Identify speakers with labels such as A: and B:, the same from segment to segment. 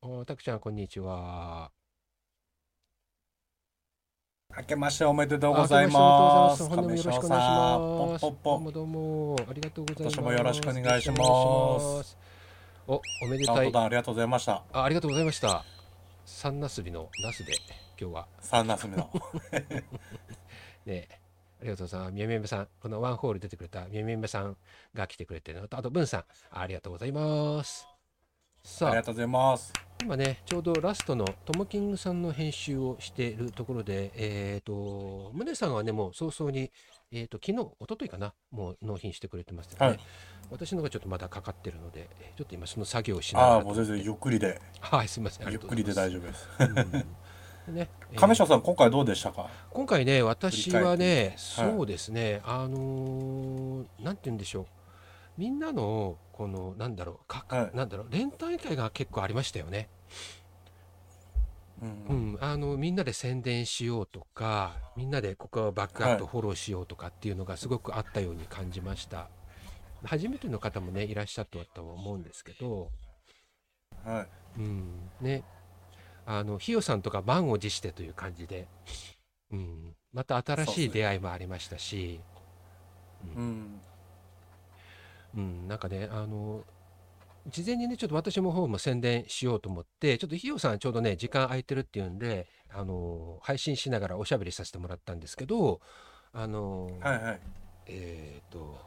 A: おたくちゃん、こんにちは。
B: 明けましておめでとうご
A: あ、
B: ざい
A: ま
B: ます。
A: 本年もよろしくお願いします。どう
B: ポッポッポ。
A: もどうも、ありがとうございます。
B: 今年もよろしくお願いします
A: お。お、おめでたい。
B: ありがとうございました。
A: あ、ありがとうございました。三なすびのナスで、今日は。
B: 三夏目の。
A: ね、ありがとうございます。みやみやさん、このワンホール出てくれたみやみやさんが来てくれてるのと、あと、文さん、ありがとうございます。さあ、
B: ありがとうございます。
A: 今ね、ちょうどラストのトモキングさんの編集をしているところで、えっ、と、宗さんはね、もう早々に、えっ、と、昨日、一昨日かな、もう納品してくれてますので、ね。
B: はい。
A: 私のがちょっとまだかかってるので、えーちょっと今その作業をしなが
B: ああ、
A: ら
B: もう全然ゆっくりで、
A: はい、すみません。
B: ゆっくりで。大丈夫です。
A: うん。ね、えー。
B: 亀下さん、今回どうでしたか？
A: 今回ね、私はね、そうですね、あのーなんて言うんでしょう、みんなの、この、なんだろう、か
B: はい
A: なんだろう、連帯会が結構ありましたよね。
B: う。
A: うんん、あのみんなで宣伝しようとか、みんなでここをバックアップ
B: はい
A: フォローしようとかっていうのがすごくあったように感じました。初めての方もね、いらっしゃったと思うんですけど、
B: はい。
A: うん、ね、あの、ひよさんとか満を持してという感じで、うん、また新しい出会いもありましたし、
B: うん。
A: うん、なんかね、あの、事前にね、ちょっと私も方も宣伝しようと思って、ちょっとひよさんちょうどね、時間空いてるっていうんで、あの、配信しながらおしゃべりさせてもらったんですけど、あの、
B: はいはい。
A: えっと、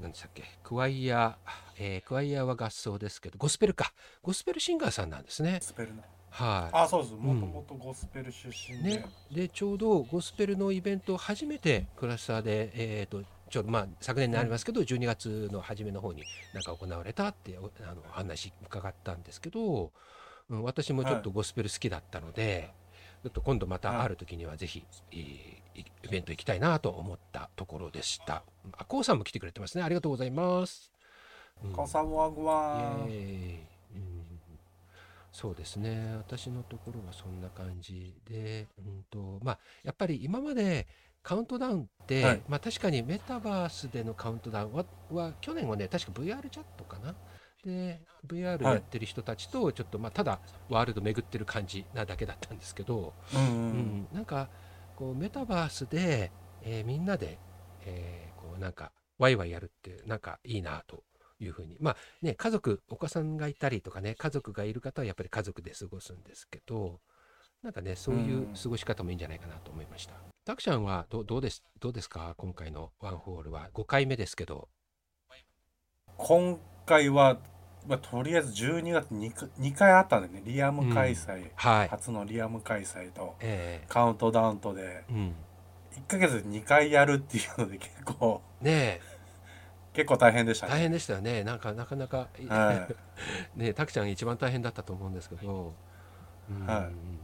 A: 何でしたっけ、クワイヤー、えークワイヤーは合奏ですけど、ゴスペルか、ゴスペルシンガーさんなんですね。
B: ゴスペルの。
A: はい。
B: あ、そうです。もともとゴスペル出身で
A: ね。、でちょうどゴスペルのイベントを初めてクラスターで、えー、とちょうどまあ昨年になりますけど、12月の初めの方になんか行われたっておあの話伺ったんですけど、うん、私もちょっとゴスペル好きだったので、ちょっと今度またある時にはぜひ、えーイベント行きたいなと思ったところでした。あ、こうさんも来てくれてますね。ありがとうございます。うん
B: コサワグワン。
A: イエーイうんそうですね私のところはそんな感じで、うんとまあ、やっぱり今までカウントダウンって、
B: はい。
A: まあ、確かにメタバースでのカウントダウンはは去年はね確か VR チャットかな？で VR
B: はい。
A: やってる人たちとちょっと、まあ、ただワールド巡ってる感じなだけだったんですけど、
B: うんう。
A: うん。ん、なんかこうメタバースで、えーみんなで、えーこうなんかワイワイやるってなんかいいなというふうに。まあね家族お子さんがいたりとかね家族がいる方はやっぱり家族で過ごすんですけどなんかねそういう
B: うん
A: 過ごし方もいいんじゃないかなと思いました。たくちゃんはどうどうですどうですか？今回のワンホールは。5回目ですけど。
B: 今回は、まあ、とりあえず12月 2, か2回あったんでね、リアム開催。
A: はい、
B: 初のリアム開催と。
A: え
B: カウントダウンとで。
A: ーうん、
B: 1ヶ月で2回やるっていうので結構。
A: ね
B: 結構大変でしたね。
A: え大変でしたよね。なんかなかなか、
B: はい。
A: ねたくちゃん一番大変だったと思うんですけど、うん
B: はい。
A: うん。うんうんそうかそうか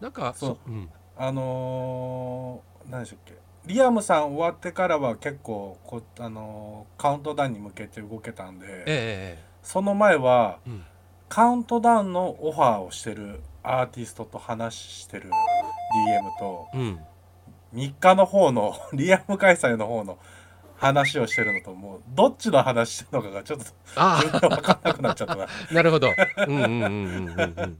A: なんか
B: そう。
A: うん、
B: あのー、何でしたっけ？リアムさん終わってからは結構こ、あのーカウントダウンに向けて動けたんで、
A: ええ
B: その前は
A: ええうん。
B: カウントダウンのオファーをしてるアーティストと話してる DM と
A: うん。
B: 3日の方のリアム開催の方の話をしてるのともうどっちの話してるのかがちょっと分かんなくなっちゃったな。
A: あ なるほど。うんうんうんうんうん。うん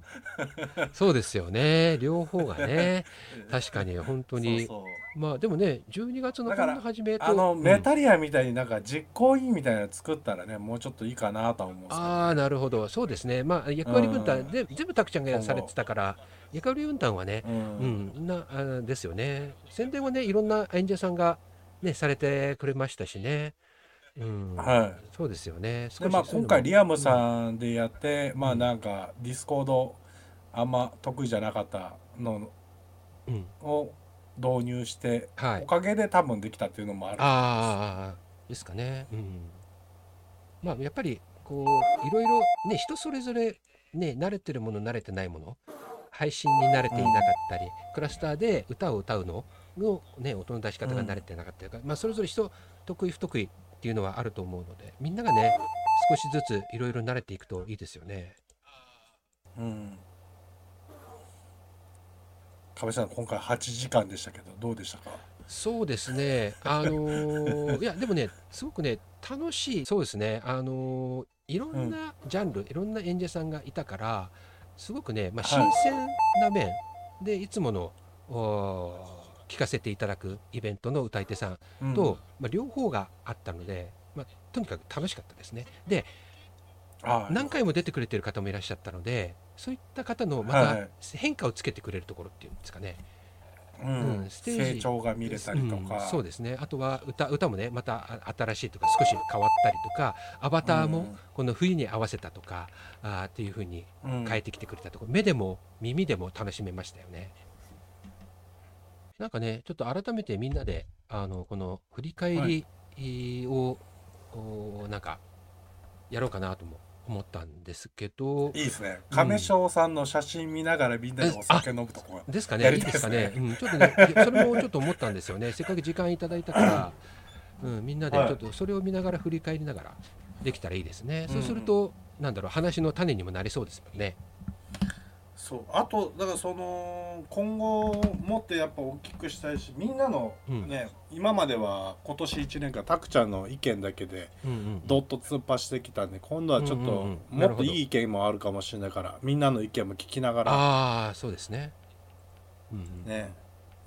A: そうですよね。両方がね。確かに本当に。まあでもね12月のこ
B: だから
A: んな初めと
B: あの
A: うん。
B: メタリアみたいになんか実行委員みたいなの作ったらねもうちょっといいかなとは思うんですけど。
A: ああなるほど。そうですね。まあ役割分担
B: うん。
A: で全部たくちゃんがされてたから役割分担はね
B: う
A: うん。ん、なあですよね。宣伝はね、いろんな演者さんが、ね、されてくれましたしね。うん、
B: はい
A: そうですよね。
B: でまあ今回リアムさんでやって、まあ
A: うん
B: なんかディスコードあんま得意じゃなかったの
A: うん、うん
B: を導入して、
A: はい。
B: おかげで多分できたっていうのもある
A: ああ、ですかね。うん。まあ、やっぱり、こう、いろいろ、ね、人それぞれ、ね、慣れてるもの、慣れてないもの、配信に慣れていなかったり、クラスターで歌を歌うのの、ね、音の出し方が慣れてなかったりとか、まあ、それぞれ人、得意、不得意っていうのはあると思うので、みんながね、少しずついろいろ慣れていくといいですよね。
B: うん亀さん今回8時間でしたけどどうでしたか？
A: そうですね。あのー いや、でもね、すごくね、楽しい。そうですね。あのーいろんなジャンル、いろんな演者さんがいたからすごくね、まあ、
B: はい
A: 新鮮な面でいつものおー聞かせていただくイベントの歌い手さん
B: うん。
A: と、まあ、両方があったので、まあ、とにかく楽しかったですね。で
B: あ
A: 何回も出てくれてる方もいらっしゃったのでそういった方のまた変化をつけてくれるところっていうんですかね、
B: うん。
A: うんステージ
B: 成長が見れたりとか、
A: うんそうですね。あとは歌歌もねまたあ新しいとか少し変わったりとかアバターもこの冬に合わせたとか、あーっていう風に
B: うん。
A: 変えてきてくれたところ、目でも耳でも楽しめましたよね。なんかねちょっと改めてみんなであのこの振り返りを、おなんかやろうかなとも思ったんですけど。
B: いいですね。亀翔さんの写真見ながらみんなでお酒飲むとこ
A: ですかね。いいで
B: す
A: かね、うん、ちょっとねそれもちょっと思ったんですよね。せっかく時間いただいたから、うん、みんなでち
B: はい。
A: ょっとそれを見ながら振り返りながらできたらいいですね、
B: うん。
A: そうするとなんだろう話の種にもなりそうですもんね
B: そうあとだからその今後もっとやっぱ大きくしたいしみんなの
A: うん
B: ね、今までは今年1年間たくちゃんの意見だけでどっと突っ走ってきたんで今度はちょっともっといい意見もあるかもしれないからみんなの意見も聞きながら
A: ああそうですね、うんうん
B: ね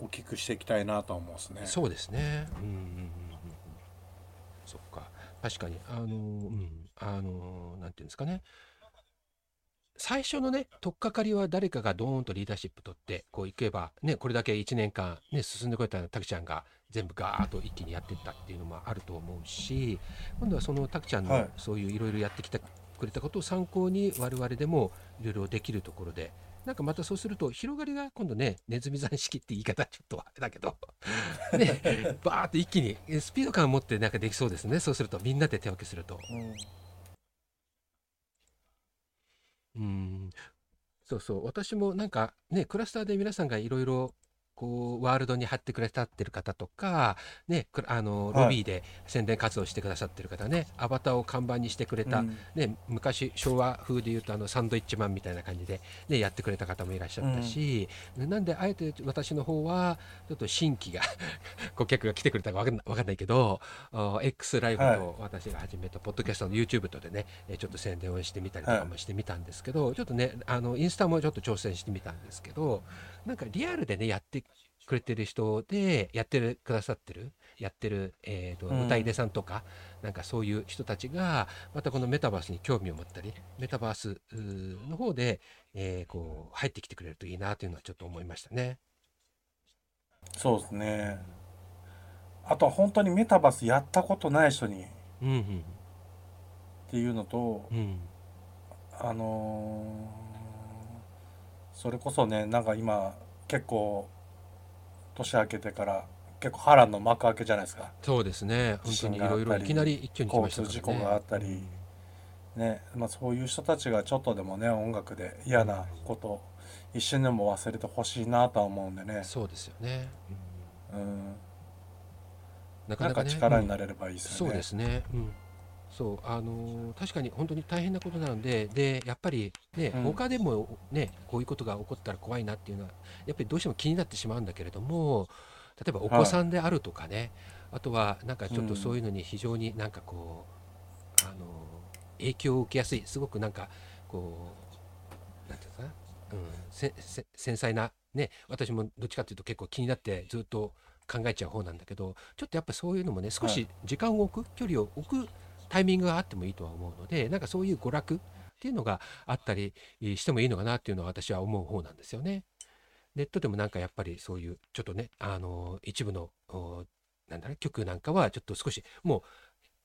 B: 大きくしていきたいなと思うんですね。
A: そうですね。うんうんうん。そっか。確かにあのーうんあのーなんていうんですかね。最初のね取っかかりは誰かがドーンとリーダーシップ取ってこういけばねこれだけ1年間ね進んでこれたたくちゃんが全部ガーッと一気にやっていったっていうのもあると思うし今度はそのたくちゃんの
B: はい。
A: そういういろいろやってきてくれたことを参考に我々でもいろいろできるところでなんかまたそうすると広がりが今度ねネズミ山式って言い方ちょっとあれだけど ねバーッと一気にえスピード感を持ってなんかできそうですね。そうするとみんなで手分けすると。
B: うん
A: うん。そうそう。私もなんかねクラスターで皆さんがいろいろこうワールドに貼ってくださってる方とか、ね、くあの
B: はい。
A: ロビーで宣伝活動してくださってる方ね、アバターを看板にしてくれた、
B: うん。
A: ね、昔昭和風でいうとあのサンドイッチマンみたいな感じで、ね、やってくれた方もいらっしゃったし、なんであえて私の方はちょっと新規が 顧客が来てくれたかわかんないわかんないけどあ X ライブ
B: はい。
A: と私が始めたポッドキャストの YouTube とでねえちょっと宣伝をしてみたりとかもしてみたんですけど、ちょっとねあのインスタもちょっと挑戦してみたんですけどなんかリアルでねやってくれてる人でやってるくださってるやってる、えーと
B: うん
A: 歌い手さんとかなんかそういう人たちがまたこのメタバースに興味を持ったりメタバースの方で、えーこう入ってきてくれるといいなというのはちょっと思いましたね。
B: そうですね。あとは本当にメタバースやったことない人にっ
A: うんうん
B: ていうのと、
A: うん
B: あのーそれこそねなんか今結構年明けてから結構波乱の幕開けじゃないですか。
A: そうですね本当にいろいろいきなり一挙に来ましたからね。
B: 交通事故があったりねまあ、そういう人たちがちょっとでもね音楽で嫌なこと一瞬でも忘れてほしいなとは思うんでね
A: うん、そうですよね。うん
B: うん、なんか
A: なかね
B: 力になれればいいですよね。
A: そうですね。うん。そう、あのー確かに本当に大変なことなので、で、やっぱりね、
B: うん。
A: 他でもね、こういうことが起こったら怖いなっていうのは、やっぱりどうしても気になってしまうんだけれども、例えばお子さんであるとかね、あとはなんかちょっとそういうのに非常になんかこう、あのー影響を受けやすい、すごくなんかこう、なんていうのかな、うん、せせ繊細な、ね、私もどっちかっていうと結構気になってずっと考えちゃう方なんだけどちょっとやっぱそういうのもね少
B: は
A: し時間を置く距離を置くタイミングがあってもいいとは思うのでなんかそういう娯楽っていうのがあったりしてもいいのかなっていうのは私は思う方なんですよね。ネットでもなんかやっぱりそういうちょっとねあの一部のなんだろう曲なんかはちょっと少しもう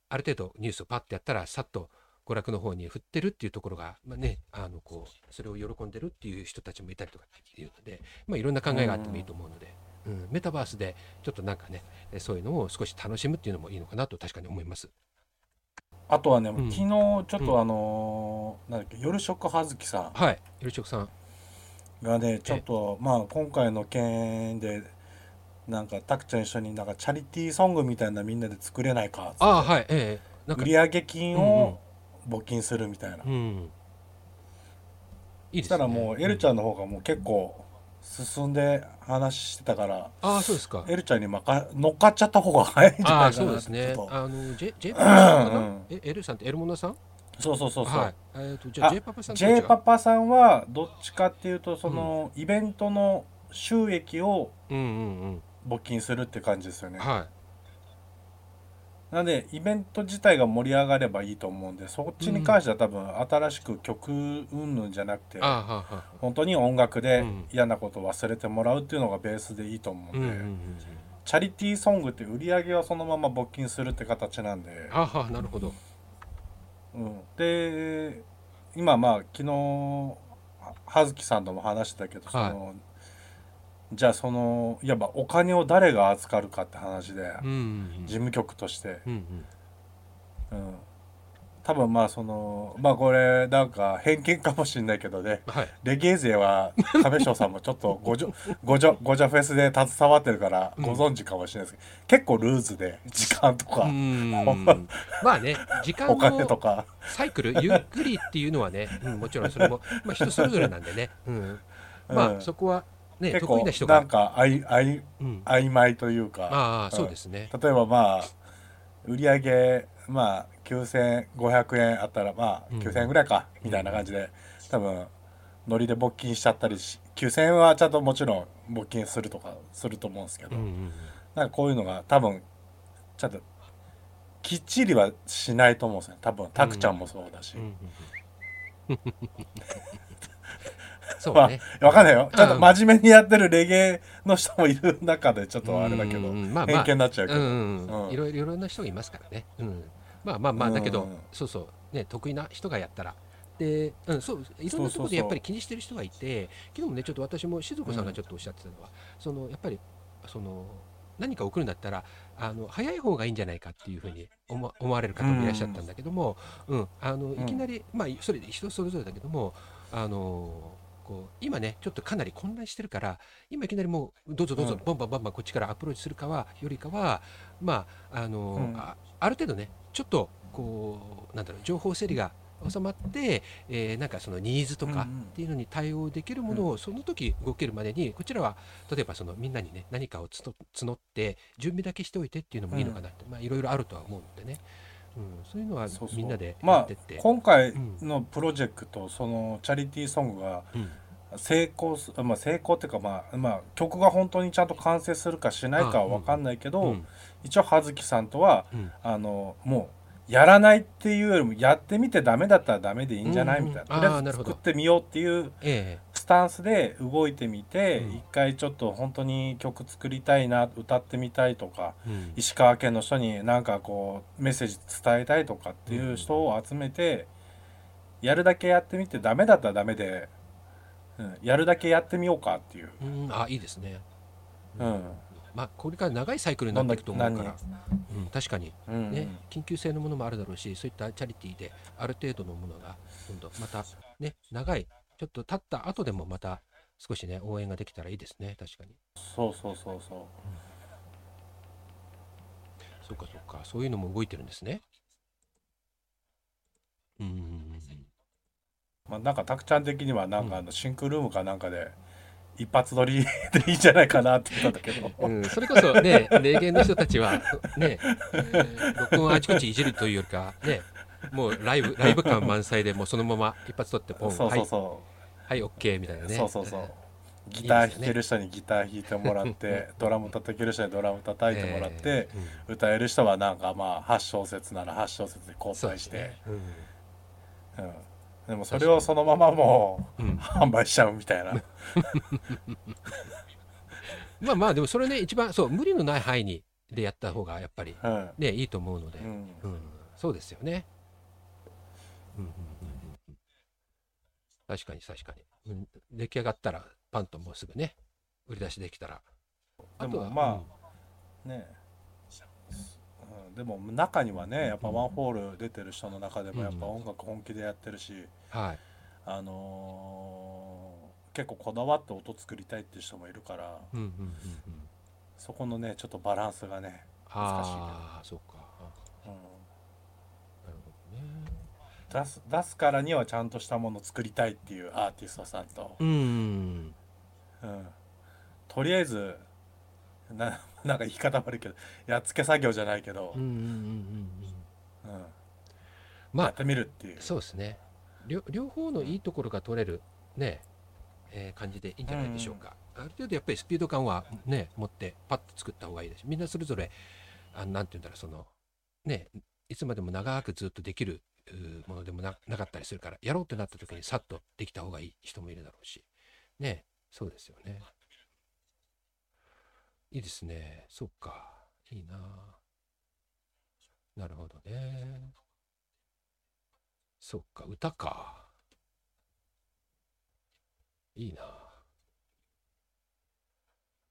A: ある程度ニュースをパッてやったらさっと娯楽の方に振ってるっていうところが、まあね、あのこうそれを喜んでるっていう人たちもいたりとかっていうので、まあ、いろんな考えがあってもいいと思うので、うんメタバースでちょっとなんかねそういうのを少し楽しむっていうのもいいのかなと確かに思います。
B: あとはね、
A: ん。
B: 昨日ちょっとあのーなんだっけ夜食葉月さ
A: はい、よろしくさん。
B: んがねちょっとまあ今回の件でなんかたくちゃん一緒になんかチャリティーソングみたいなみんなで作れないかっつって。
A: ああはい、ええなんか
B: 売上金を募金するみたいな、
A: うんうん、いいですね。
B: そしたらもうエルちゃんの方がもう結構進んで話してたから、
A: ああそうですか。
B: エルちゃんにまか乗っかっちゃった方が早いんじゃないかな
A: そうですね。あのジェジェイプさんかな？
B: うん。
A: えエルさんってエルモナさん？
B: そうそうそうそう、
A: はい。えー、とじゃあ
B: あ
A: J パパさん
B: J パパさんはどっちかっていうとその、イベントの収益を
A: うんうん
B: 募金するって感じですよね。
A: うんは
B: なんでイベント自体が盛り上がればいいと思うんでそっちに関しては多分新しく曲云々じゃなくて、本当に音楽で
A: うん。
B: 嫌なことを忘れてもらうっていうのがベースでいいと思うんで、チャリティーソングって売り上げはそのまま募金するって形なんで、
A: あなるほど。
B: うん、で今まあ昨日は葉月さんとも話してたけどその、じゃあそのいわばお金を誰が預かるかって話で、
A: うんうん
B: 事務局として、
A: うんうん。
B: うん、多分まあそのまあこれなんか偏見かもしれないけどね。
A: はい。
B: レゲエ勢は亀翔さんもちょっと ごじょごじょごじゃフェスで携わってるから
A: うん。
B: ご存知かもしれないですけど、結構ルーズで時間と
A: う
B: か、
A: ん。まあね時間
B: お金と
A: の
B: か。
A: サイクルゆっくりっていうのはね、うん、もちろんそれも、まあ、人それぞれなんでね、うん、まあ
B: うん。
A: そこはね
B: 結構
A: な
B: ん、かあいあい
A: うん、
B: 曖昧というか。
A: ああそうですね、
B: 例えばまあ売り上げまあ9500円あったらまあ
A: うん。
B: 9000円ぐらいか、みたいな感じで多分ノリで募金しちゃったりし9000円はちゃんともちろん募金するとかすると思うんですけど、
A: うんうん
B: なんかこういうのが多分ちゃんときっちりはしないと思うんですね多分タクちゃんもそうだし、
A: うんうんうんそう
B: ま
A: ね、
B: あわかんないよ。ちゃんと
A: うん
B: 真面目にやってるレゲエの人もいる中でちょっとあれだけど、
A: うん。うんまあま
B: 偏
A: あ
B: 見になっちゃうけど、
A: うんうん
B: うん。
A: いろいろな人がいますからね、うん、まあまあまあだけど、
B: うん。
A: そうそう。ね得意な人がやったら。で、うん、そういろんなところでやっぱり気にしてる人がいて昨日もねちょっと私も静子さんがちょっとおっしゃってたのは、そのやっぱりその何か送るんだったらあの早い方がいいんじゃないかっていうふうに思思われる方もいらっしゃったんだけども、うん。あのいきなり、まあそれで人それぞれだけどもあのこう今ねちょっとかなり混乱してるから今いきなりもうどうぞどうぞ、
B: うん。
A: バンバンバンバンこっちからアプローチするかはよりかはまああの、
B: うん。
A: あある程度ねちょっとこうなんだろう情報整理が収まって、えーなんかそのニーズとかっていうのに対応できるものをその時動けるまでにこちらは例えばそのみんなにね何かをつと募って準備だけしておいてっていうのもいいのかなって、まあいろいろあるとは思うのでね、うん、そういうのはみんなでや
B: ま
A: ってって、
B: あ今回のプロジェクト、そのチャリティーソングが
A: うん。
B: 成功す、まあ、成功っていうか、まあまあ、曲が本当にちゃんと完成するかしないかは分かんないけど、
A: うん。
B: 一応葉月さんとは
A: うん。
B: あのもうやらないっていうよりもやってみてダメだったらダメでいいんじゃない、みたいな。とりあえず作ってみようっていう
A: え
B: スタンスで動いてみて、
A: うん。
B: 一回ちょっと本当に曲作りたいな歌ってみたいとか石川県の人になんかこうメッセージ伝えたいとかっていう人を集めて、やるだけやってみてダメだったらダメで、うん、やるだけやってみようかっていう、
A: うん、あいいですね、
B: うん
A: まあこれから長いサイクルになっていくと思うから。
B: 何、
A: うん、確かに。
B: うん
A: ね、緊急性のものもあるだろうしそういったチャリティーである程度のものが今度またね長いちょっと経った後でもまた少しね応援ができたらいいですね。確かに。
B: そうそうそうそう。
A: そうかそうか。そういうのも動いてるんですね。うん。うんうん
B: まあ、なんかタクちゃん的にはなんかあのシンクルームかなんかで一発撮り でいいんじゃないかなって言ったんだけど、
A: うんうんそれこそね霊言の人たちはね、えー録音をあちこちいじるというよりかねもうライブライブ感満載でもうそのまま一発撮ってポン
B: そうそうそ
A: はいはい OK みたいな
B: う、
A: ね。
B: そうそうそう。
A: え
B: ギター弾ける人にギター弾いてもらって ドラム叩ける人にドラム叩いてもらって、
A: えーうん。
B: 歌える人はなんかまあ8小節なら8小節で交代して、
A: ね。うん。
B: うん、でもそれをそのままもう
A: うん。
B: 販売しちゃうみたいな。
A: まあまあでもそれね一番そう無理のない範囲にでやった方がやっぱり
B: うん、
A: ねいいと思うので、
B: う
A: うん。
B: ん、
A: そうですよね、うんうんうんうん、確かに確かに、うん、出来上がったらパンともうすぐね売り出しできたら。
B: で
A: とは
B: もまあ、ねうん、でも中にはねやっぱワンホール出てる人の中でもやっぱ音楽本気でやってるし、
A: うんはい。
B: あのー結構こだわって音作りたいっていう人もいるから
A: うんうんうんうん。
B: そこのねちょっとバランスがね、難しいけど
A: ああそうか。あ
B: うん、
A: なるほどね。
B: 出す出すからにはちゃんとしたものを作りたいっていうアーティストさんと、
A: うん。
B: うん、とりあえずな なんか言い方悪いけどやっつけ作業じゃないけど。
A: うん、うんうんうんうん。
B: うん。
A: まあ
B: やってみるっていう。
A: そうですね。両両方のいいところが取れるね、えー感じでいいんじゃないでしょうか、ある程度やっぱりスピード感はね持ってパッと作った方がいいです。みんなそれぞれあなんて言うんだろうそのねいつまでも長くずっとできるものでもななかったりするからやろうってなった時にさっとできた方がいい人もいるだろうし。ねそうですよねいいですね。そっか。いいな。なるほどね。そっか歌か。いいな。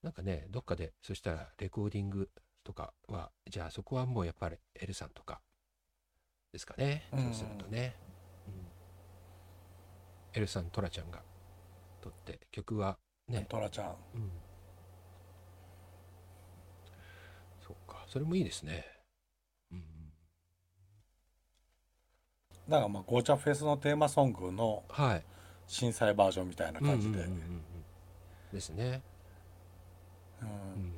A: なんかねどっかでそしたらレコーディングとかはじゃあそこはもうやっぱりエルさんとかですかね。
B: うん。
A: そうするとね、うん。エルさんトラちゃんが撮って曲はね。
B: トラちゃん。
A: うんそれもいいですねうん
B: なんかまあゴーチャフェスのテーマソングの
A: はい
B: 震災バージョンみたいな感じで。
A: ですね
B: うん
A: うん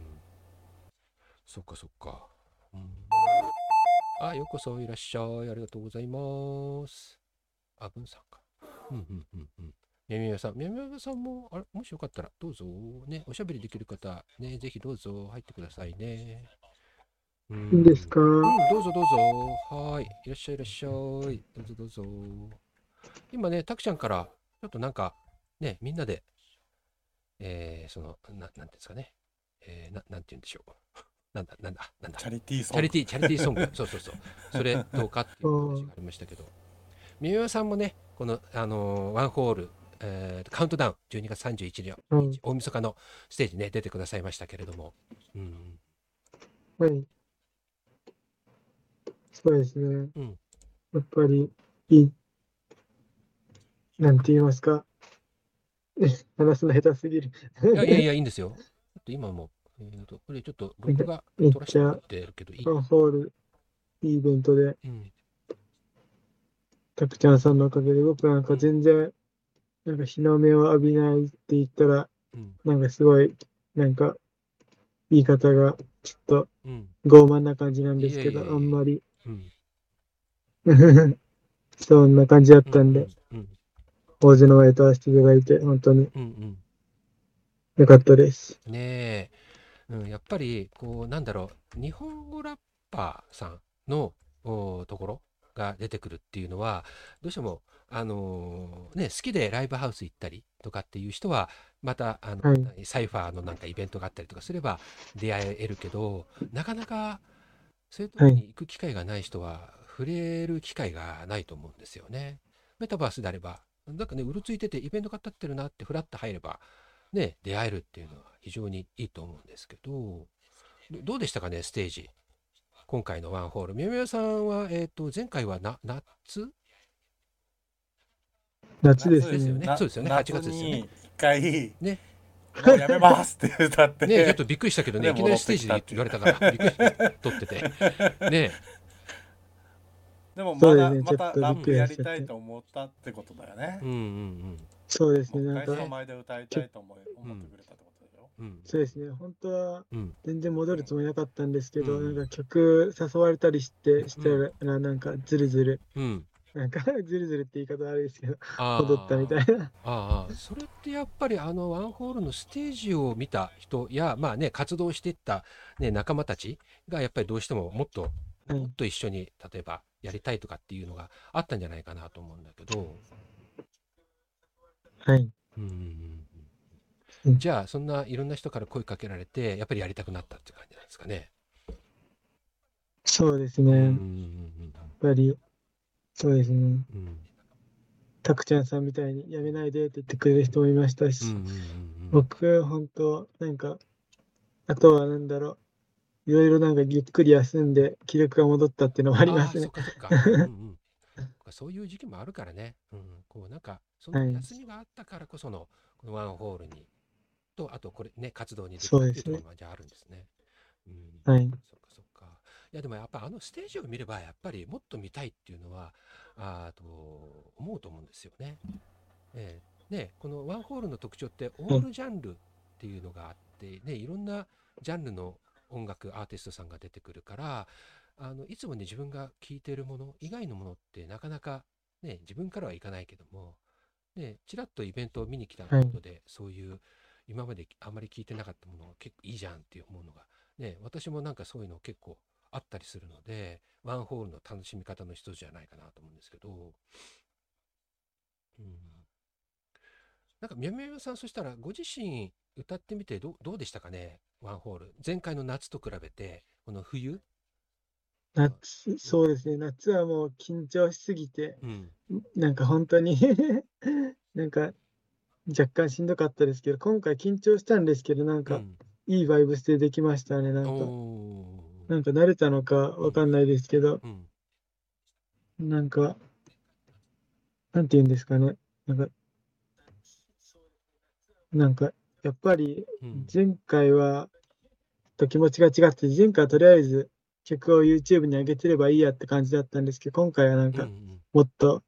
A: そっかそっか。うん、あ、ようこそいらっしゃい。ありがとうございます。あ、文さんか。うんうんうんうん。みやみやさん、みやみやさんも、あれ、もしよかったら、どうぞ。ね、おしゃべりできる方、ね、ぜひどうぞ入ってくださいね。うん
C: いいですか？
A: うん、どうぞどうぞ。はーい。いらっしゃいいらっしゃい。どうぞどうぞ。今ね、たくちゃんから、ちょっとなんか、ね、みんなで、えー、その、ななんていうんですかね。えー、ななんて言うんでしょう。なんだ、なんだ、なんだ。
B: チャリティーソング。
A: チャリティー、チャリティーソング。そうそうそう。それどうかっていう話がありましたけど。みみさんもね、この、あのーワンホール、えーカウントダウン、12月31日、
C: うん
A: 大晦日のステージね、出てくださいましたけれども。うん。
C: はい。そうですね。
A: うん
C: やっぱり、いい、なんて言いますか。話すの下手すぎる。
A: いやいやいや、いいんですよ。今も、えーと、これちょっと録画
C: めっ
A: 取らせてもら
C: ちゃ
A: ってるけど、いい。
C: ホール、いいイベントで、
A: うん。
C: たくちゃんさんのおかげで、僕なんか全然、なんか日の目を浴びないって言ったら、
A: うん。
C: なんかすごい、なんか、言い方がちょっと
A: うん。
C: 傲慢な感じなんですけど、あんまり、
A: うん。
C: そんな感じだったんで、
A: うん。
C: 大勢の前と会わせていただいて、本当に
A: うん。うん。
C: 良かったです。
A: ねえ、うん、やっぱりこうなんだろう日本語ラッパーさんのおところが出てくるっていうのはどうしてもあのーね好きでライブハウス行ったりとかっていう人はまたあの、
C: はい
A: サイファーのなんかイベントがあったりとかすれば出会えるけどなかなかそういうところに行く機会がない人は触れる機会がないと思うんですよね。メタバースであればなんかねうろついててイベントが立ってるなってフラッと入ればね、出会えるっていうのは非常にいいと思うんですけど、どどうでしたかね、ステージ。今回のワンホール。みやみやさんは、えっ、と、前回はな夏？
C: 夏ですね。
A: そうですよね
B: 夏
A: 8月ですよね
B: に一回、
A: ね
B: もうやめますって歌って、
A: ねちょっとびっくりしたけどね、
B: で
A: いきなりステージで言われたから、びっくり撮ってて。ね
B: でもまだ、
C: そうですね
B: また
C: ちょっと
B: ラップや
C: びっくりしちゃって
B: りたいと思ったってことだよね
A: うん。うん
C: そうです
B: も
C: ね。なんか
B: う一回人、前で歌いたいと思い思ってくれたってことでしょ？
A: うん。うん。
C: そうですね。本当は
A: うん。
C: 全然戻るつもりなかったんですけど、
A: うん
C: なんか曲誘われたりして、したら、なんかずるずる、
A: うん。
C: なんかずるずるって言い方悪いですけど、踊ったみたいな。
A: ああ、それってやっぱりあのワンホールのステージを見た人や、まあね、活動していった、ね、仲間たちがやっぱりどうしてももっと、
C: はい
A: もっと一緒に例えばやりたいとかっていうのがあったんじゃないかなと思うんだけど、
C: はい。
A: うんじゃあそんないろんな人から声かけられてやっぱりやりたくなったっていう感じなんですかね。
C: そうですね。
A: うんう
C: やっ
A: ん
C: ぱり、そうですね。たくちゃんさんみたいにやめないでって言ってくれる人もいましたし、
A: うんうんうんうん
C: 僕、本当なんか、あとはなんだろう、いろいろなんかゆっくり休んで気力が戻ったっていうのもありますね
A: そ。ういう時期もあるからね。うん、こうなんか、その
C: はい
A: 休みがあったからこその、このワンホールに、と、あとこれね、活動にできるっていうところがじゃああるんですね。うん、
C: は
A: い。やでもやっぱあのステージを見れば、やっぱりもっと見たいっていうのは、あーと思うと思うんですよね。ええね、このワンホールの特徴って、オールジャンルっていうのがあって、ね、いろんなジャンルの音楽アーティストさんが出てくるからあのいつもね自分が聞いてるもの以外のものってなかなかね自分からはいかないけどもねちらっとイベントを見に来たことで、そういう今まであまり聞いてなかったものが結構いいじゃんって思うのがね私もなんかそういうの結構あったりするのでワンホールの楽しみ方の一つじゃないかなと思うんですけど、うん、なんかみやみやさんそしたらご自身歌ってみてどどうでしたかね？ワンホール。前回の夏と比べてこの冬？
C: 夏、そうですね。夏はもう緊張しすぎて、
A: うん。
C: なんか本当に なんか若干しんどかったですけど、今回緊張したんですけど、なんか
A: うん。
C: いいバイブスでできましたね。なんか、なんか慣れたのかわかんないですけど、
A: うん。
C: なんか、なんて言うんですかね。なんか、なんか、やっぱり
A: うん。
C: 前回は、と気持ちが違って、前回はとりあえず曲を YouTube に上げてればいいやって感じだったんですけど、今回はなんか
A: うんうん
C: もっと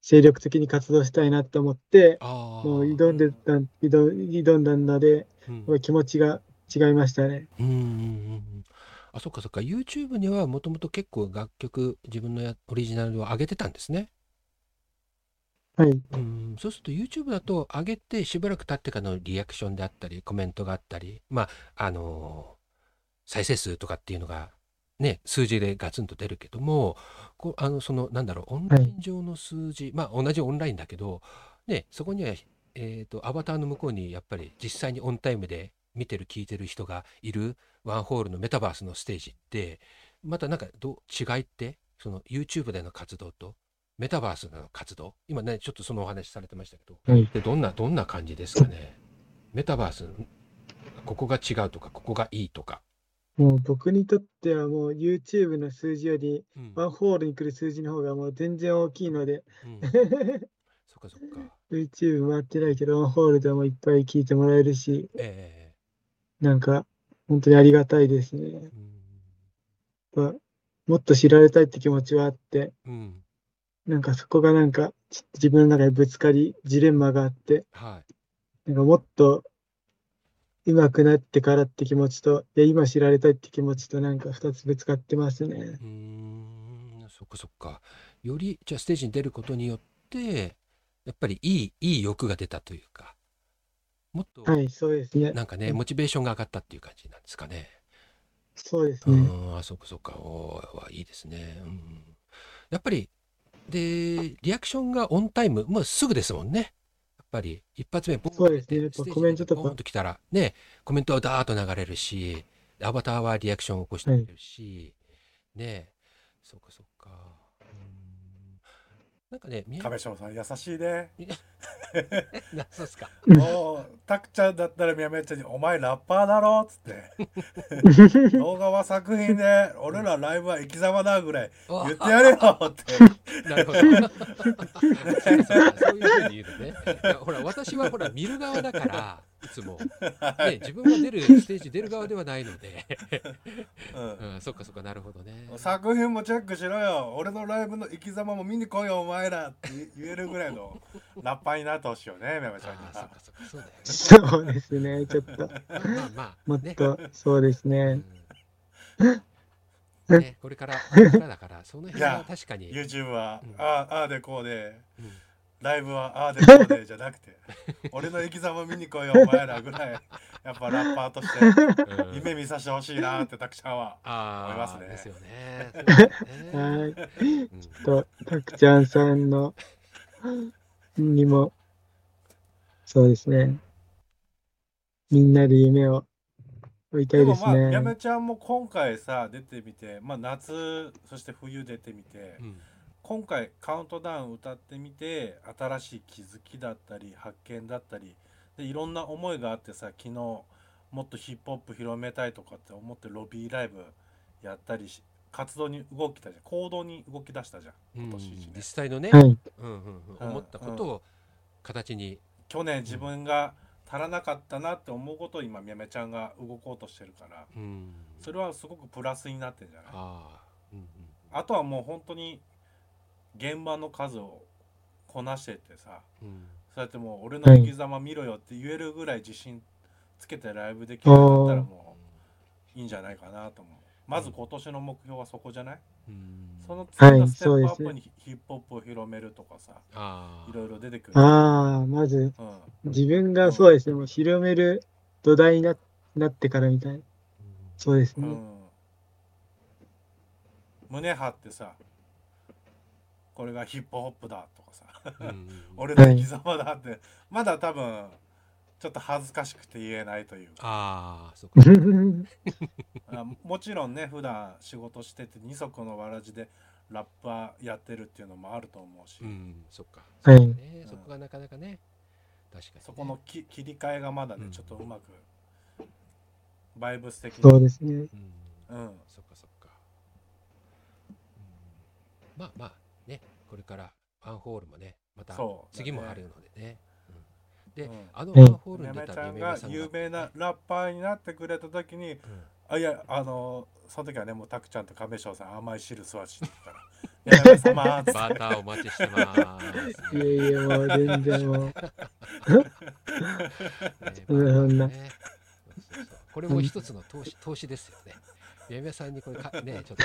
C: 精力的に活動したいなと思って、もう挑んでた、挑挑んだので、
A: うん。
C: 気持ちが違いましたね。
A: うんうんうんうんあそっかそっか YouTube にはもともと結構楽曲自分のやオリジナルを上げてたんですね。
C: はい。
A: うんそうすると YouTube だと上げてしばらく経ってからのリアクションであったりコメントがあったりまああのー再生数とかっていうのがね数字でガツンと出るけどもこうあのそのなんだろうオンライン上の数字、まあ同じオンラインだけどねそこにはえーとアバターの向こうにやっぱり実際にオンタイムで見てる聞いてる人がいるワンホールのメタバースのステージってまたなんかどう違いって？その YouTube での活動とメタバースでの活動？今ねちょっとそのお話されてましたけど
C: はい。
A: でどんなどんな感じですかね？メタバースここが違うとかここがいいとか、
C: もう僕にとってはもう YouTube の数字より
A: うん。
C: ワンホールに来る数字の方がもう全然大きいので、
A: うん。そっかそっか。
C: YouTube 回ってないけどワンホールでもいっぱい聞いてもらえるし、
A: え。
C: なんか本当にありがたいですね。
A: え
C: やっぱもっと知られたいって気持ちはあって、
A: うん、うん、
C: なんかそこがなんか自分の中でぶつかり、ジレンマがあって、
A: はい。
C: なんかもっと上手くなってからって気持ちと、いや今知られたいって気持ちとなんか二つぶつかってますね。
A: うーん。そっかそっか。よりじゃあステージに出ることによってやっぱりいいいい欲が出たというかもっと
C: はい、そうですね。
A: なんかねモチベーションが上がったっていう感じなんですかね。
C: そうですね。
A: うん、あ、そっかそっか。おーはいいですね。うん。やっぱり、で、リアクションがオンタイム、もうすぐですもんね。やっぱり、一発目、ボン
C: ねコメントとか
A: ボンと来たら、ね、コメントはダーッと流れるし、アバターはリアクションを起こしてくれるし、ね、そっかそ。うんなんかね、宮
B: 亀島さん優しいね。
A: なそうっすか。
B: もうたくちゃんだったらみやめちゃんに「お前ラッパーだろ」っつって「動画は作品で俺らライブは生き様だ」ぐらい言ってやれよって
A: なるほど。そういうふうに言うのね。ほら、私はほら、見る側だから、いつも。ね、自分が出る、ステージ出る側ではないので。
B: うん
A: うん、そっかそっか、なるほどね。
B: 作品もチェックしろよ俺のライブの生き様も見に来いよお前らって言えるぐらいの ラッパーになってほしいよねみやめちゃんに
A: そっ
B: は
A: かそっか、そうだよね。
C: そうですね。ちょっと、
A: まあまあ、ね。
C: もっと、そうです
A: う
C: ね
A: ん。ね、これから、これからだから、その辺は確かに。
B: YouTube は
A: うん
B: ああああでこうで
A: うん
B: ライブはああでこうでじゃなくて俺の生き様見に来いよお前らぐらいやっぱラッパーとして
A: うん
B: 夢見させてほしいなってたくちゃんは
A: ああ、
B: 思いますね
A: ですよね。
C: はい。
A: うん
C: と、たくちゃんさんの、にも、そうですね。みんなで夢を追いた
B: でもまあ
C: いですね。
B: やめちゃんも今回さ出てみてまあ夏そして冬出てみて
A: うん
B: 今回カウントダウン歌ってみて新しい気づきだったり発見だったりでいろんな思いがあってさ昨日もっとヒップホップ広めたいとかって思ってロビーライブやったりし活動に動きたじゃん。行動に動き出したじゃん。
A: うん
B: 今年一年。
A: 実際のね、
C: はい。
A: うんうんうん、
B: うん
A: 思ったことを形に、
B: 去年自分が足らなかったなって思うことを今みやめちゃんが動こうとしてるから
A: うん、
B: それはすごくプラスになってんじゃない？
A: ああ、うんうん、
B: あとはもう本当に現場の数をこなしてってさ
A: うん
B: そうやってもう俺の生き様見ろよって言えるぐらい自信つけてライブできるんだったらもういいんじゃないかなと思う。まず今年の目標はそこじゃない、
A: うん
B: その次のステップアッ
C: はいそうです
B: プにヒップホップを広めるとかさ、
A: あ
B: いろいろ出てくる。
C: ああ、まず
B: うん、
C: 自分がそうですね、もう広める土台にななってからみたいな。そうですね。
B: うん、胸張ってさ、これがヒップホップだとかさ、
A: うん
B: 俺の生き様だって、まだ多分ちょっと恥ずかしくて言えないというか。
A: ああそっか。
B: あもちろんね普段仕事してて二足のわらじでラッパーやってるっていうのもあると思うし、
A: うんそっか。
C: はい。
A: そうね。そこがなかなかね。確かにね。
B: そこのき切り替えがまだね、
A: うん。
B: ちょっとうまくバイブス的に。
C: そうですね。
A: うん。
B: うん。
A: そっかそっか、うん、まあまあねこれからファンホールもねまた次もあるのでね。うん。で、
B: うん。
A: あのフ
C: うん
A: ァンホールに出た
B: めめが有名なラッパーになってくれた時に
A: うん。
B: あいやあのその時はねもうタクちゃんと亀翔さん甘い汁吸わしに行ったら 「やめ様」っつって
A: バターお待ちしてます。
C: いやいや、もう全然もう。
A: ねこれも一つの投資投資ですよね。めめさんにこれかねちょっと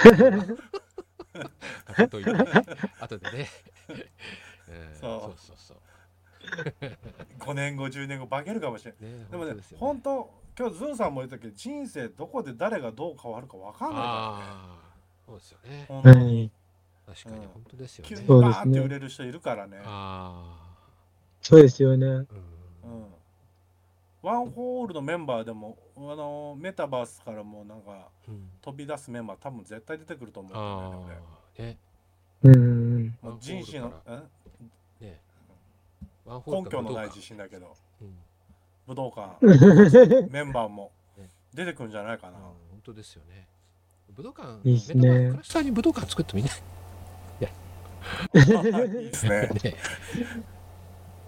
A: といて、後でね。うん
B: そう
A: そうそう
B: 5年後10年後化けるかもしれない。
A: ね
B: でもね
A: 本当ですよ
B: 本当今日ズンさんも言ったけど人生どこで誰がどう変わるか分かんないか
A: ああ、そうですよね
B: ら。ね本
C: は
B: 当に
C: い。
A: 確かに
B: うん
A: 本当ですよね
B: 急に。バーンって売れる人いるからね
A: あ
C: そうですよね。
A: うん
B: ワンホールのメンバーでもあのメタバースからもなんか
A: うん。
B: 飛び出すメンバー多分絶対出てくると思う。んだ
A: あ
B: よね
A: あ、ね、
C: うん。
B: もう人種の
A: ね。ワンホール
B: 根拠のない自信だけど。
A: うん。
B: 武道館。
C: うん。
B: メンバーも。
A: ね。
B: 出てくるんじゃないかな。
A: うん本当ですよね。武道館、
C: いいっすね。
A: メタバースクラスターに武道館作ってもいい。ね。
B: いいですね。
A: ね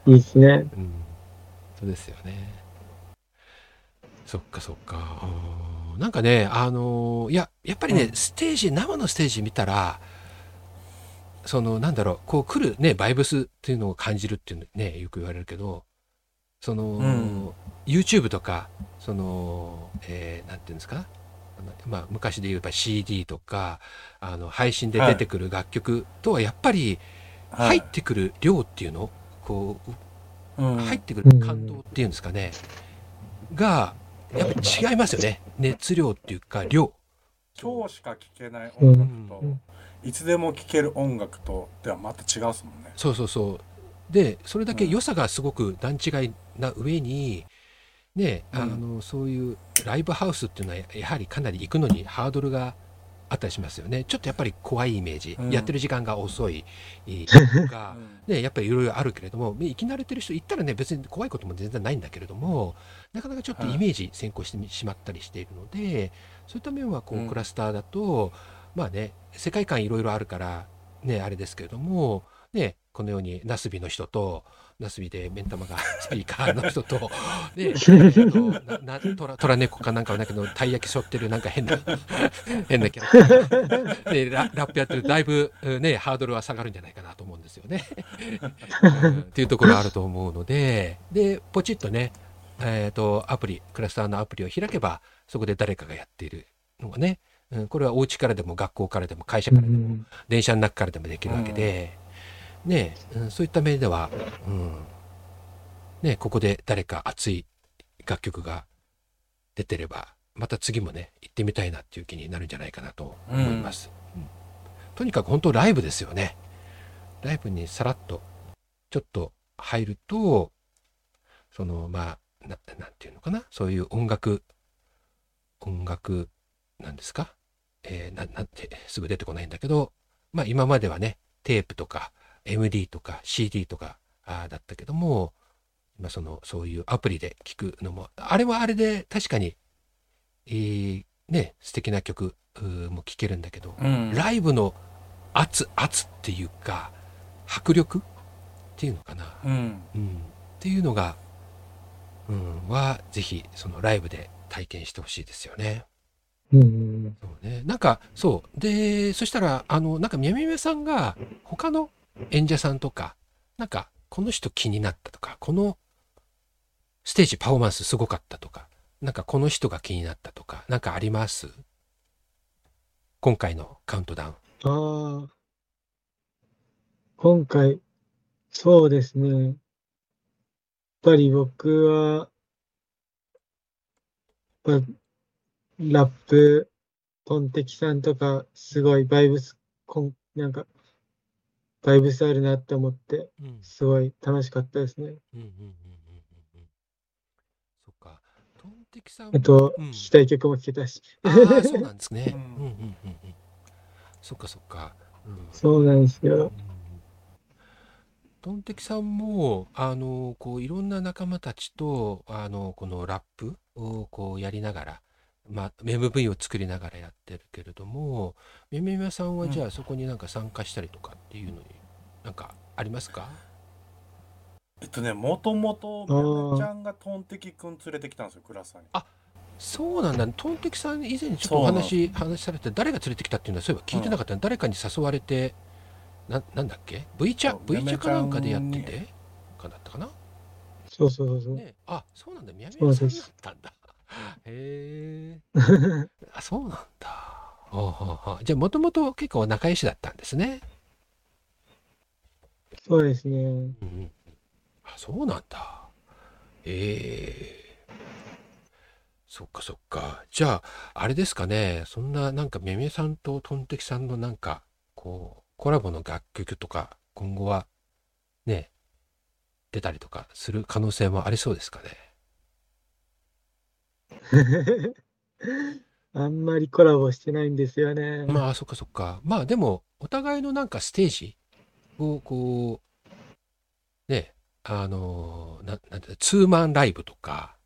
C: いいですね。
A: うん、そうですよね。そっかそっか。うん。なんかね、あのーいや、やっぱりね、
B: うん。
A: ステージ、生のステージ見たら、その、なんだろう、こう来るね、バイブスっていうのを感じるっていうのね、よく言われるけど、その、
B: うん。
A: YouTube とか、その、えーなんていうんですか、まあ、昔で言えば CD とか、あの、配信で出てくる楽曲とはやっぱり、入ってくる量っていうの、こう、
B: うん。
A: 入ってくる感動っていうんですかね、がやっぱり違いますよね。熱量っていうか量。
B: 今日しか聴けない音楽と、
C: うん
B: いつでも聴ける音楽とではまた違うっすもんね。
A: そうそうそう。でそれだけ良さがすごく段違いな上にねあのそういうライブハウスっていうのはやはりかなり行くのにハードルがあったりしますよね。ちょっとやっぱり怖いイメージ、
B: うん。
A: やってる時間が遅い。とか、
B: うん
A: ね、やっぱりいろいろあるけれども生き慣れてる人行ったらね別に怖いことも全然ないんだけれどもなかなかちょっとイメージ先行してしまったりしているので、そういった面はこ
B: う
A: うん。クラスターだと、まあね世界観いろいろあるからねあれですけれどもねこのようにナスビの人とナスビで目ん玉が スピーカーの人と ねあのななトラトラ猫かなんかはだけどたい焼き背負ってるなんか変な 変なキャラクターでララップやってるとだいぶうんねハードルは下がるんじゃないかなと思うんですよね。うんっていうところあると思うのででポチッとねえー、とアプリクラスターのアプリを開けばそこで誰かがやっているのがね、うん、これはお家からでも学校からでも会社
C: う
A: からでも、
C: ん
A: 電車の中からでもできるわけで、ねうん、そういった面では、うん。ね、ここで誰か熱い楽曲が出てればまた次もね行ってみたいなっていう気になるんじゃないかなと思います、うん。とにかく本当ライブですよね。ライブにさらっとちょっと入るとそのまあななんていうのかな？そういう音楽音楽なんですか、えーななんてすぐ出てこないんだけどまあ今まではねテープとか MD とか CD とかあーだったけども今そのそういうアプリで聴くのもあれはあれで確かに、えーね素敵な曲も聴けるんだけど、
B: うん。
A: ライブの圧圧っていうか迫力っていうのかな、
B: うん。
A: うん、っていうのが、うん、はぜひそのライブで体験してほしいですよね。
C: うん。
A: そうね、なんかそう。でそしたらあのなんかみやみやさんが他の演者さんとかなんかこの人気になったとかこのステージパフォーマンスすごかったとかなんかこの人が気になったとかなんかあります？今回のカウントダウン。
C: ああ。今回、そうですね。やっぱり僕は、やっぱラップ、トンテキさんとか、すごいバイブス、こんなんか、バイブスあるなって思って、
A: うん
C: すごい楽しかったですね。
A: うんうんうんうんうんうん。そっか。トンテキさんも
C: あと、
A: うん
C: 聴きたい曲も聴けたし。
A: そうなんですね。
B: う
A: うんんうんうんうん。そっかそっか。うん
C: そうなんですよ。
A: トンテキさんもあのこういろんな仲間たちとあのこのラップをこうやりながら、まあ、MV を作りながらやってるけれどもめめめさんは
B: うん。
A: じゃあそこになんか参加したりとかっていうのになんかありますか、
B: えっとねもともと
C: あー。
B: めめちゃんがトンテキくん連れてきたんですよクラスさんに。
A: そうなんだ。トンテキさん以前にちょっとお話話されて誰が連れてきたっていうのはそういえば聞いてなかった、誰かに誘われてななんだっけ？V チャ
B: そう
A: V チャかなんかでやっててかだったかな？
C: そうそうそうそう。
A: ね、あ、そうなんだ。宮
C: そう
A: 宮さんだったんだ。へえ。あ、そうなんだ。ほうほうほうじゃあ、もともと結構仲良しだったんですね。
C: そうですね。
A: うんうん。あ、そうなんだ。ええ。そっかそっか。じゃあ、あれですかね。そんな、なんか、めめさんとトンテキさんのなんか、こう、コラボの楽曲とか、今後は、ね、出たりとかする可能性もありそうですかね。
C: あんまりコラボしてないんですよね。
A: まあそっかそっかまあでもお互いのなんかステージをこうねあのななんてツーマンライブとか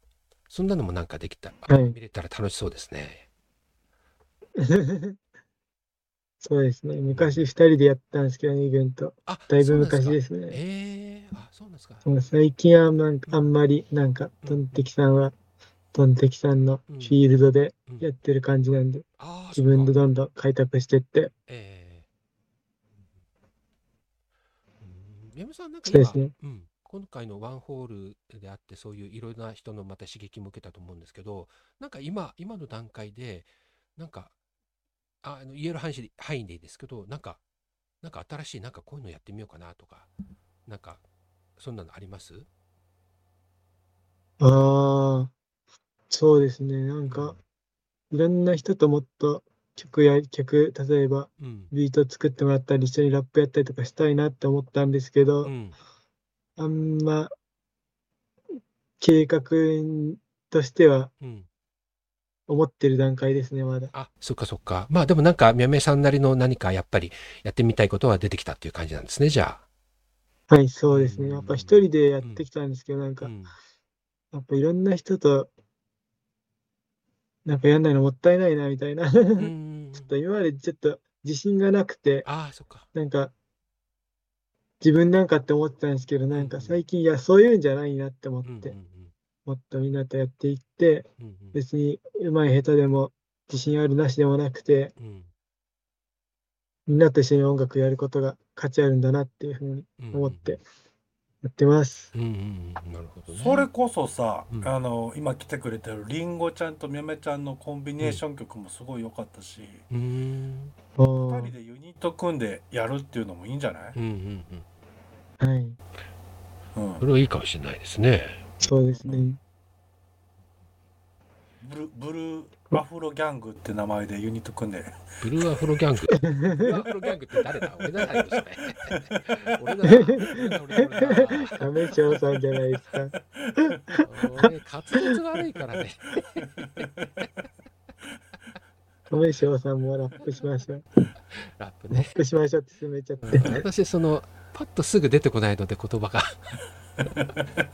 A: そんなのもなんかできた、
C: はい
A: 見れたら楽しそうですね。
C: そうですね。昔二人でやったんですけどね、イベント。
A: あ
C: だいぶ昔ですね。
A: ええあそうなんですか。
C: 最近はなんかあんまりなんか、トンテキさんは、トンテキさん。のフィールドで
A: うん。
C: やってる感じなんで、
A: ああ
C: 自分でどんどん開拓してって、
A: ええうん。宮本さんなんか今
C: そうですね。
A: うん、今回のワンホールであってそういういろいろな人のまた刺激も受けたと思うんですけどなんか今今の段階でなんかああの言える範囲で範囲でいいですけどなんかなんか新しいなんかこういうのやってみようかなとかなんかそんなのあります？
C: ああ、そうですね。なんか、いろんな人ともっと曲や、曲、例えば
A: うん
C: ビート作ってもらったり、一緒にラップやったりとかしたいなって思ったんですけど、
A: うん
C: あんま、計画としては
A: うん
C: 思ってる段階ですね、まだ。
A: あそっかそっかまあでもなんかみやめさんなりの何かやっぱりやってみたいことは出てきたっていう感じなんですねじゃ
C: はい、そうですね。
A: うん
C: やっぱ一人でやってきたんですけど、なん
A: あ。
C: か
A: う、ん
C: やっぱいろんな人と、なんかやんないのもったいないな、みたいな。
A: う
C: ちょ
A: ん
C: っと今までちょっと自信がなくて、
A: ああそっか。
C: なんか、自分なんかって思ってたんですけど、なん
A: うん。
C: か最近、いや、そういうんじゃないなって思って、
A: うんうんうん。
C: もっとみんなとやっていって、
A: うんうん。
C: 別に上手い下手でも自信あるなしでもなくて、
A: うん。
C: みんなと一緒に音楽やることが価値あるんだなっていうふうに
A: うん
C: 思ってやってます。
A: うんなるほどね。
B: それこそさ、
A: うん
B: あの今来てくれてるりんごちゃんとめめちゃんのコンビネーション曲もすごい良かったし、
A: うーん
C: あ
B: 二人
C: ー
B: でユニット組んでやるっていうのもいいんじゃない？
A: うんうんうん
C: はい、
B: うん
A: それはいいかもしれないですね。
C: そうですね。
B: ブルブルーアフロギャングって名前でユニット組んで。
A: ブルーアフロギャング。ブルーアフロギャングって誰だ？俺だよそれ。俺だな。俺だ俺だ俺だ
C: 亀翔さんじゃない。ですか。
A: 俺滑舌が悪い。からね。
C: 亀翔さんもラップしましょう。
A: ラップね
C: ラッ。プしましょうって勧めちゃって。
A: 私そのパッとすぐ出てこない。ので言葉が。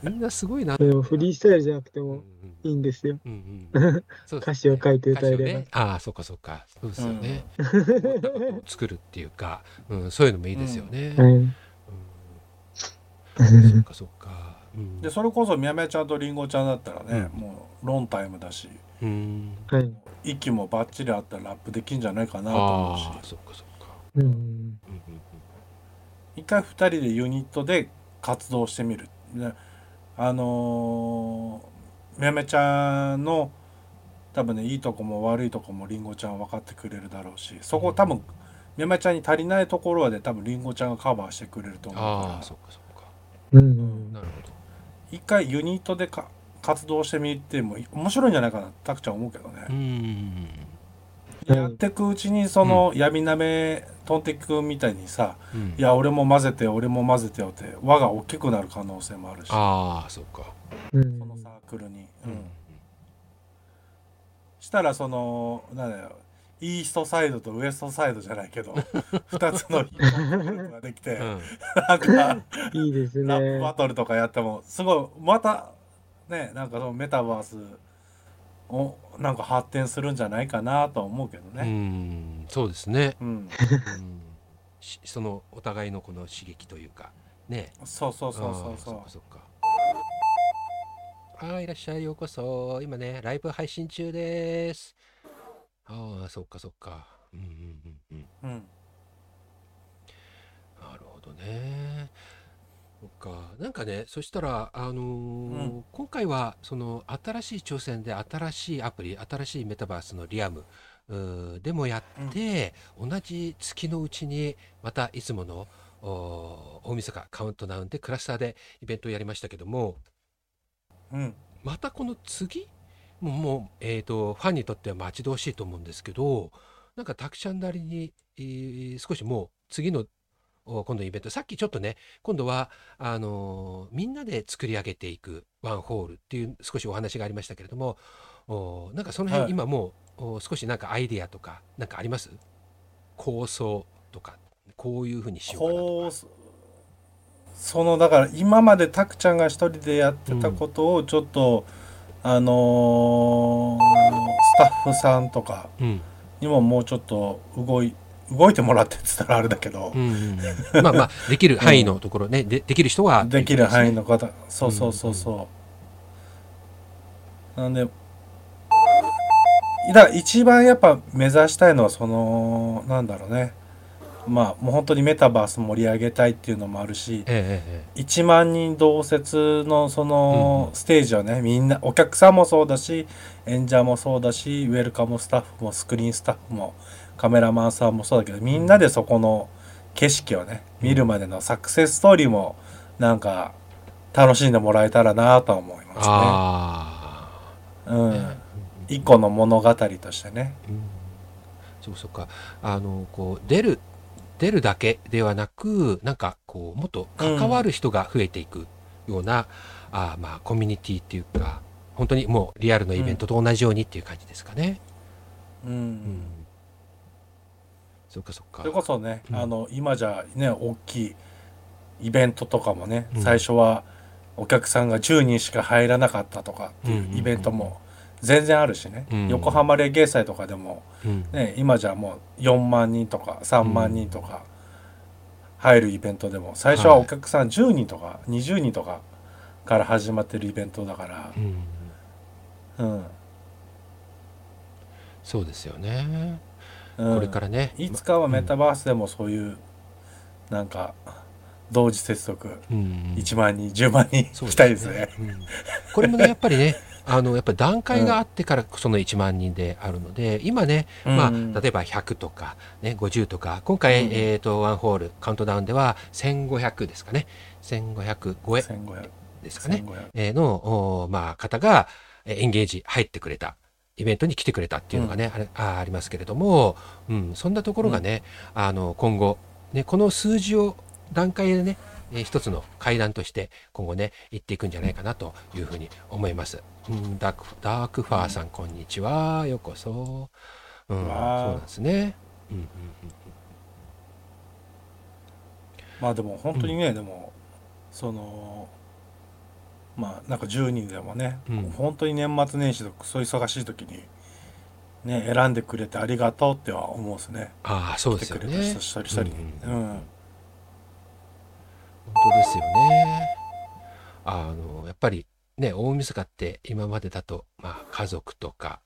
A: みんなすごい。な。
C: でもフリースタイルじゃなくて
A: うん
C: もいいんですよ。
A: うんうんうんそう
C: 歌詞を書いて歌えれば
A: ねああそうかそうかそうですよね。思ったことを作るっていうか、うん、そういうのもいいですよね。
C: はい。
A: うんそっかそっか。うん
B: でそれこそみやめちゃんとりんごちゃんだったらね、
A: うん
B: もうロンタイムだし
A: うん。
C: はい。
B: 息もバッチリあったらラップできんじゃないかなと思うし
A: ああ、そっかそっか。
C: うん。
A: うんうん
B: 一回二人でユニットで活動してみる。ねあのーみやめちゃんの多分ねいいとこも悪いとこもりんごちゃん分かってくれるだろうしそこ多分山ちゃんに足りないところはで多分りんごちゃんがカバーしてくれると思う。
A: ああ
B: から
A: そっかそっか。
C: うん。
A: なるほど。
B: 一回ユニットでか活動してみても面白いんじゃないかなたくちゃん思うけどね。
A: う、ん
C: うん
B: やってくうちにその闇なめトンテキ君みたいにさ、
A: うん。
B: いや俺も混ぜて俺も混ぜてよって輪が大きくなる可能性もあるし。
A: ああそっか。
C: うん。
B: そのサークルに、
A: う
B: うん。んしたらそのなんだよイーストサイドとウエストサイドじゃないけど 2つのヒップができて、
A: うん。
B: なんか
C: いいです
B: ラップバ
C: ね。
B: トルとかやってもすごいまたねなんかそのメタバースをなんか発展するんじゃないかなとは思うけど
A: う
B: ね。
A: ん。そうですね、
B: うん、
A: そのお互いのこの刺激というかね。
B: そうそうそうそうそ
A: そっかそっか。あーいらっしゃいようこそ。今ねライブ配信中です。ああそっかそっか。うんうんうんうん。
B: う。うん、
A: なるほどねそっか。なんかねそしたらあのー
B: うん。
A: 今回はその新しい挑戦で新しいアプリ新しいメタバースのリアムでもやって、同じ月のうちにまたいつもの大晦日カウントダウンでクラスターでイベントをやりましたけども
B: うん、
A: またこの次もうもう、えー、とファンにとっては待ち遠しいと思うんですけどなんかたくちゃんなりに、えー少しもう次のお今度のイベント。さっきちょっとね今度はあのーみんなで作り上げていくワンホールっていう少しお話がありましたけれどもおなんかその辺、
B: はい。
A: 今もうお少しなんかアイディアとかなんかあります？構想とかこういうふうにしようかな
B: そのだから今までたくちゃんが一人でやってたことをちょっと、あのースタッフさんとか
A: うん。
B: にももうちょっと動い動いてもらってって言ったらあれだけど、
A: うんうんうん。まあまあできる範囲のところね、でできる人は
B: できる範囲
A: の
B: の方。そうそうそうそう、なんでだ一番やっぱ目指したいのはそのなんだろうね。まあもう本当にメタバース盛り上げたいっていうのもあるし
A: えええ
B: 1万人同説のその
A: うん
B: ステージをねみんなお客さんもそうだし演者もそうだしウェルカムスタッフもスクリーンスタッフもカメラマンさんもそうだけどみんなでそこの景色をね見るまでのサクセスストーリーもなんか楽しんでもらえたらなとは思い
A: え
B: ますね。
A: ああ、
B: うん。
A: ね。
B: 一個の物語としてね。
A: うん。そうそうか。あのこう出る出るだけではなくなんかこうもっと関わる人が増えていくような、あーまあコミュニティっていうか本当にもうリアルのイベントと同じようにっていう感じですかね。
B: うん。
A: うんそっかそっか。
B: それこそね、
A: うん。
B: あの今じゃね大きいイベントとかもね、
A: うん。
B: 最初はお客さんが10人しか入らなかったとかって
A: うんうんうん。
B: いうイベントも全然あるしね、
A: うん。
B: 横浜レゲエ祭とかでも、
A: うん。
B: ね、今じゃもう4万人とか3万人とか入るイベントでも最初はお客さん10人とか20人とかから始まってるイベントだから。
A: う、ん
B: うん
A: そうですよね、
B: うん
A: これからね。
B: いつかはメタバースでもそういうなんか同時接続。
A: うん
B: 1万人10万人
A: そう
B: したいですね。
A: うん。これもねやっぱりねあのやっぱり段階があってからその1万人であるので今ね、まあ、
B: うん
A: 例えば100とか、ね、50とか今回、
B: うん。
A: えー、とワンホールカウントダウンでは1500ですかね。1500超え。
B: 1500
A: ですかね、
B: 1500
A: えーの、おまあ、方がえーエンゲージ入ってくれたイベントに来てくれたっていうのがね、あれあありますけれども、うん、そんなところがね、あの今後、ね、この数字を段階でね、えー一つの階段として今後ね行っていくんじゃないかなというふうに思います。うん、ダークダークファーさん、こんにちは。ようこそ、うん、そうなんですね。うんうんうん
B: まあでも本当にね、でもそのまあなんか10人でもね、
A: うん
B: 本当に年末年始とかそう忙しい時にね選んでくれてありがとうっては思うんですね。
A: ああそう
B: 来てく
A: ですよね。
B: れた人一人一人に。
A: う
B: うんん
A: 本当ですよね。あのやっぱりね大晦日って今までだと、まあ、家族とか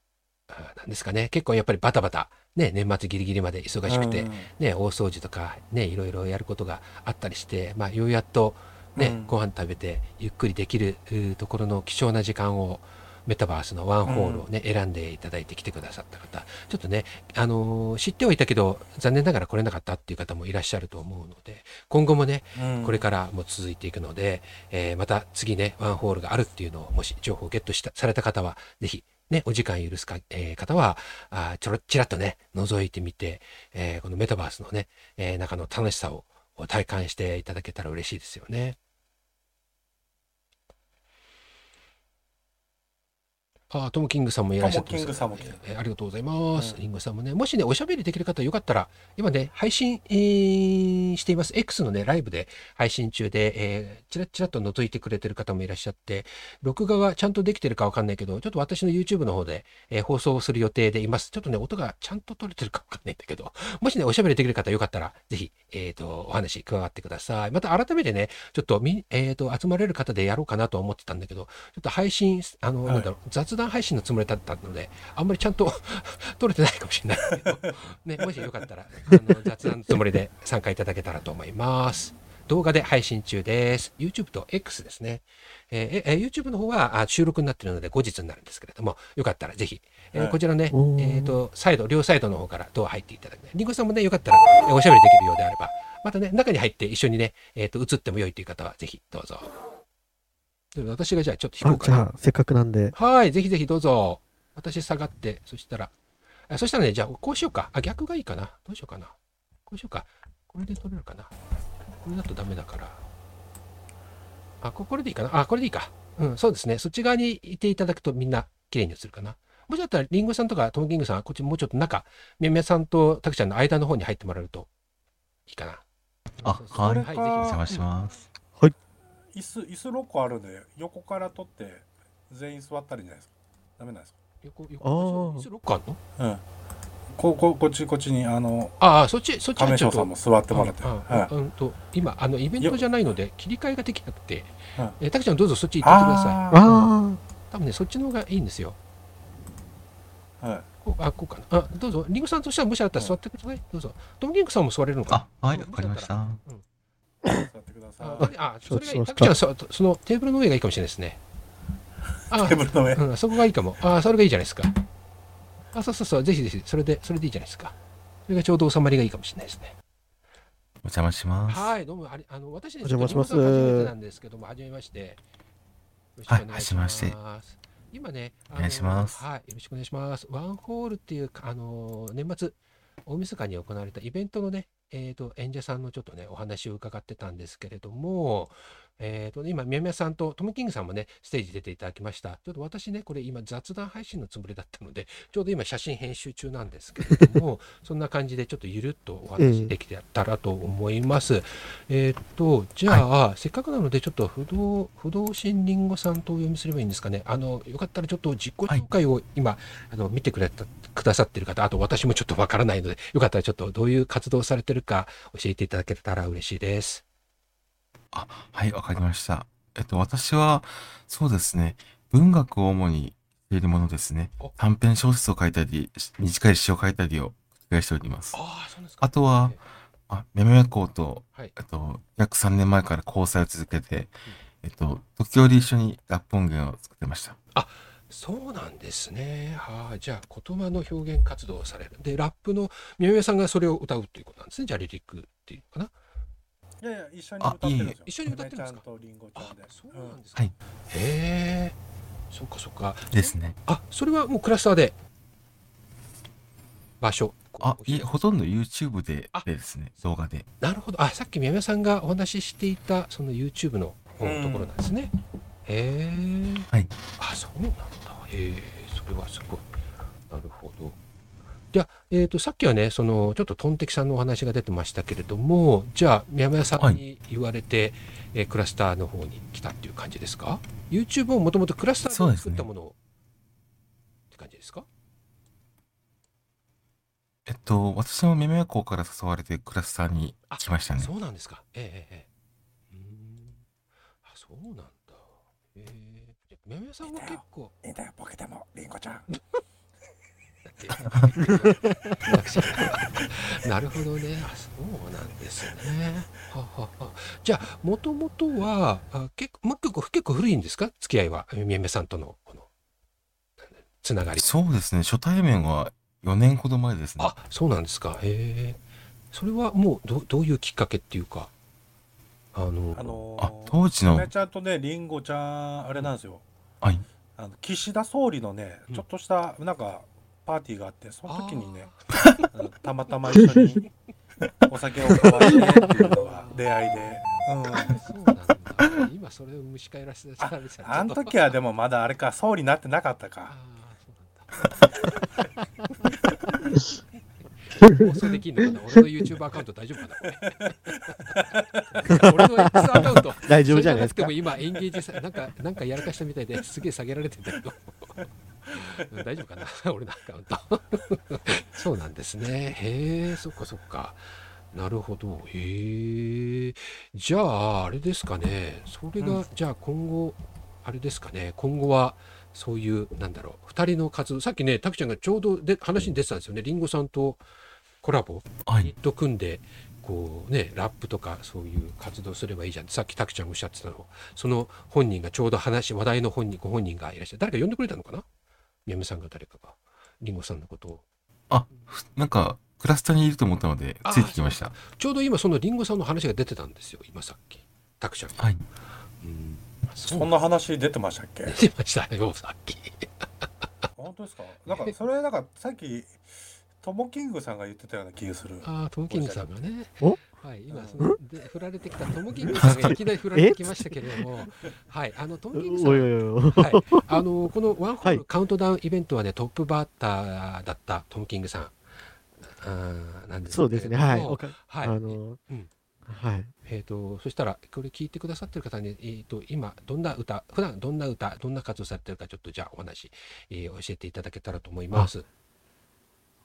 A: あなんですかね結構やっぱりバタバタ、ね、年末ギリギリまで忙しくて、
B: うん
A: ね、大掃除とか、ね、いろいろやることがあったりして、まあ、ようやっと、ね
B: うん。
A: ご飯食べてゆっくりできるところの貴重な時間を、メタバースのワンホールをね、選んでいただいて来てくださった方、ちょっとね、あのー知ってはいたけど、残念ながら来れなかったっていう方もいらっしゃると思うので、今後もね、
B: うん。
A: これからも続いていくので、えーまた次ね、ワンホールがあるっていうのを、もし情報をゲットしたされた方は、ぜひ、ね、お時間許すか、えー方は、あーちょろちらっとね、覗いてみて、えーこのメタバースのね、えー中の楽しさを体感していただけたら嬉しいですよね。あートムキングさんもいらっしゃってます
B: トムキングさんも来て
A: えーありがとうございます。
B: うん
A: リンゴさんもね、もしね、おしゃべりできる方よかったら、今ね、配信、えーしています。X のね、ライブで配信中で、えー、ちらちらっと覗いてくれてる方もいらっしゃって、録画はちゃんとできてるかわかんないけど、ちょっと私の YouTube の方で、えー放送する予定でいます。ちょっとね、音がちゃんと取れてるかわかんないんだけど、もしね、おしゃべりできる方よかったら、ぜひ、えっ、と、お話加わってください。また改めてね、ちょっとみ、えっ、と、集まれる方でやろうかなと思ってたんだけど、ちょっと配信、あの、
B: はい
A: なんだろう、雑談配信のつもりだったので、あんまりちゃんと 取れてないかもしれないけど、ね、もしよかったら、あの雑談のつもりで参加いただけたらと思います。動画で配信中です。YouTube と X ですね。えーえー YouTube の方はあ収録になっているので後日になるんですけれども、よかったらぜひ、えー
B: はい
A: こちらね、えっ、と、サイド、両サイドの方からドア入っていただく。リンゴさんもね、よかったら、えーおしゃべりできるようであれば、またね、中に入って一緒にね、えっ、と、映っても良いという方は、ぜひどうぞ。で私がじゃあちょっと引こ
D: あ
A: うかな。
D: じゃあ、せっかくなんで、
A: はい、ぜひぜひどうぞ。私下がって、そしたら、あそしたらね、じゃあこうしようか。あ、逆がいいかな。どうしようかな。こうしようか。これで取れるかな。これだとダメだから。あ、ここれでいいかな。あ、これでいいか。うん、そうですね。そっち側にいていただくとみんな綺麗に映るかな。もしだったら、リンゴさんとかトムキングさんはこっちもうちょっと中、みやみやさんとタクちゃんの間の方に入ってもらえるといいかな。
E: あ
A: そうそうそう
E: はい
A: ぜひ
B: お
E: お邪魔します。
B: 椅子椅子6個あるんで横から取って全員座ったらいいんじゃないですか。ダメなんですか？
A: 横、
D: あ
A: 横、
D: ー
A: 椅子ロックあんの？
B: うん。こここっちこっちにあの
A: ああ、そっち、そっちはちょっと
B: 亀翔さんも座ってもらって。
A: ああ
B: はい
A: うん。と今あのイベントじゃないので切り替えができなくて、
B: うん。
A: えたくちゃんどうぞそっち行ってください。
B: あ
D: あ
A: 多分ねそっちの方がいいんですよ。
B: ーはい。
A: こうあこうかな。あどうぞ。リンゴさんとしてはもしあったら座ってください、どうぞ。トムリンゴさんも座れるのか
E: あ、はい、
A: うん
E: わかりました。
B: 座ってくださ
A: ない。ああそれがいい。
D: そうそう
A: たくちゃんそそのテーブルの上がいいかもしれないですね。あ
B: テーブルの上？
A: うん、そこがいいかも。あそれがいいじゃないですか。あそうそうそう。ぜひぜひ。それでそれでいいじゃないですか。それがちょうど収まりがいいかもしれないですね。
E: お邪魔します。
A: はい、どうもありあの私ね、
D: お邪魔します。
A: 初めてなんですけども、はじめまして。
E: はいはじめまして。
A: 今ね、
E: お願いします。
A: はい、よろしくお願いします。ワンホールっていうあの年末大晦日に行われたイベントのね、えっ、と演者さんのちょっとねお話を伺ってたんですけれども、えっ、と今宮宮さんとトムキングさんもねステージ出ていただきました。ちょっと私ねこれ今雑談配信のつもりだったので、ちょうど今写真編集中なんですけれども、そんな感じでちょっとゆるっとお話できたらと思います。えーっと、じゃあ、せっかくなので、ちょっと不動、不動心りんごさんとお読みすればいいんですかね。あの、よかったらちょっと実行紹介を今、あの、見てくれた、くださってる方、あと私もちょっとわからないので、よかったらちょっとどういう活動をされてるか教えていただけたら嬉しいです。
E: はい、わかりました。えっと、私は、そうですね、文学を主にしているものですね
A: お。
E: 短編小説を書いたり、短い詩を書いたりを繰り返しております。
A: ああ、そうですか。
E: あとは、あ、めめめ校と、
A: はい。
E: えっと、約3年前から交際を続けて、えっと、時折一緒にラップ音源を作ってました。
A: そうなんですね。はあ、じゃあ、言葉の表現活動をされる。で、ラップの宮宮さんがそれを歌うっていうことなんですね。じゃあ、リリックっていうのかな。
B: いやいや一緒に歌ってるんですよ
A: 一緒に歌ってるんですか？
B: 梅ちゃんとリンゴちゃ
A: あ
B: んで、
A: そうなんですか。
E: はい
A: へえ。そっかそっか。
E: ですね。
A: あ、それはもうクラスターで。場所。
E: あ、いほとんど YouTube で
A: あ
E: でですね、動画で。
A: なるほど。あ、さっき宮宮さんがお話ししていた、その YouTube のところなんですね。へえ。
E: はい。
A: あ、そうなんだ。へえ、それはすごい。なるほど。じゃあ、えっ、と、さっきはね、その、ちょっとトンテキさんのお話が出てましたけれども、じゃあ、宮宮さんに言われて、えークラスターの方に来たっていう感じですか ?YouTube をもともとクラスターで作ったものを、って感じですか？
E: えっと、私もめめ校から誘われてクラスターに来ましたね。
A: そうなんですか。ええええええ。うーん。あ、そうなんだ。ええ。じゃあ、宮宮さんは結構。
B: いいんだよボケてもリンゴちゃん
A: なるほどね。あ、そうなんですね。ははは。じゃあ、もともとは、あ結構、もう結構、結構古いんですか？付き合いは、宮宮さんとの。このつながり
E: そうですね。初対面は4年ほど前ですね。
A: あそうなんですかへえそれはもうどどういうきっかけっていうか？あの
B: あの
E: あ当時の
B: めちゃんとねりんごちゃんあれなんですよ
E: はい。
B: あの岸田総理のね
A: うん
B: ちょっとしたなんかパーティーがあってその時にねたまたま一緒に お酒を交わしてっていうのが出会いで、うん、
A: そうなんだ。今それを蒸し返らせてた
B: あの時はでもまだあれか総理になってなかった
A: あ
B: か
A: 放送できんのかな。俺の YouTube アカウント大丈夫かなこれ。俺の X アカウント。
D: 大丈夫じゃないですか。
A: それがなくても。今エンゲージさなんかなんかやらかしたみたいですげえ下げられてんだけど。うん大丈夫かな？俺のアカウント。そうなんですね。へえそっかそっか。なるほど。へえ。じゃああれですかね。それが、
B: うん。
A: じゃあ今後あれですかね。今後はそういうなんだろう。2人の活動。さっきねタクちゃんがちょうどで話に出てたんですよね。りんごさんとコラボ
E: はい。
A: ユニット組んでこうねラップとかそういう活動すればいいじゃんって。さっきタクちゃんがおっしゃってたの。その本人がちょうど話話題の本人ご本人がいらっしゃる誰か呼んでくれたのかな？宮本さんが誰かがりんごさんのことを。
E: あ、ふなんか、クラスターにいると思ったので、
A: あ
E: ついてきました。
A: ちょうど今そのりんごさんの話が出てたんですよ今さっき。タクちゃんが、
E: はい。
A: うん。
B: そんな話出てましたっけ？
A: 出てましたよさっき。
B: 本当ですか？なんかそれなんかさっきトモキングさんが言ってたような気がする。
A: ああトム・キングさんがね。
D: お
A: はい今そので振られてきたトム・キングさんがいきなり振られてきましたけれども はいあのトム・キングさん。はい、あのこのワンホール
D: はい
A: カウントダウンイベントはね、トップバッターだったトム・キングさんあーなんです
D: そうですね。はい。
A: はい
D: あの
A: うん、
D: はい。
A: えー、とそしたらこれ聞いてくださってる方に、えー、と今どんな歌普段どんな歌どんな活動されてるかちょっとじゃあお話、えー教えていただけたらと思います。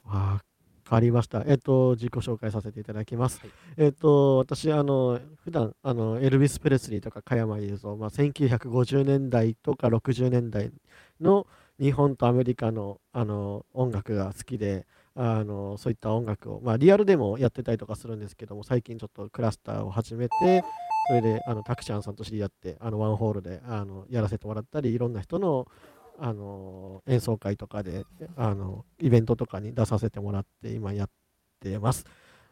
D: わかりました。えっと、自己紹介させていただきます。
A: はい
D: えっと、私、あの、普段、あの、エルビス・プレスリーとか加山雄三、まあ、1950年代とか60年代の日本とアメリカの、あの、音楽が好きで、あの、そういった音楽を、まあ、リアルでもやってたりとかするんですけども、最近ちょっとクラスターを始めて、それで、あの、タクちゃんさんと知り合って、あの、ワンホールで、あの、やらせてもらったり、いろんな人の、あの演奏会とかであのイベントとかに出させてもらって今やってます。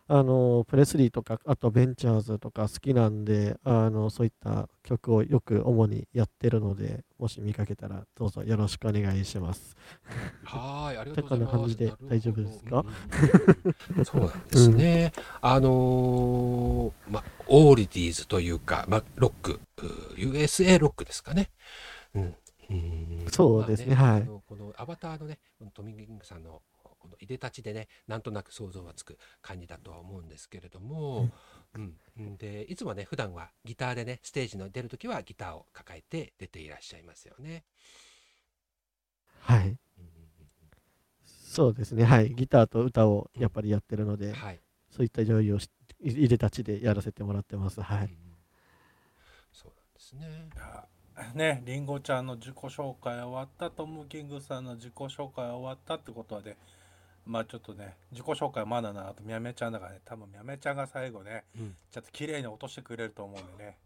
D: あのプレスリーとかあとベンチャーズとか好きなんであのそういった曲をよく主にやってるのでもし見かけたらどうぞよろしくお願いします。
A: はい、ありがとうございます。
D: 感じで大丈夫ですか？
A: うんうんそうなんですね。あのーまあ、オーリディーズというか、まあ、ロック、USA ロックですかね。うん。うん
D: そうですねはい
A: まああのこのアバターのね、トミー・ギングさんのこのいでたちでね、なんとなく想像がつく感じだとは思うんですけれども、うん、うんでいつもね、普段はギターでね、ステージの出るときはギターを抱えて出ていらっしゃいますよね。
D: はい、
A: うんうん
D: そうですね。はい、ギターと歌をやっぱりやってるので、
A: うんはい。
D: そういった上位をしいいでたちでやらせてもらってます。はい。
A: うんそうなんですね。
B: ねりんごちゃんの自己紹介終わったトム・キングさんの自己紹介終わったってことはでまあちょっとね自己紹介まだなあとみやめちゃんだからね多分みやめちゃんが最後ね
A: うん。
B: ちょっと綺麗に落としてくれると思うんでね。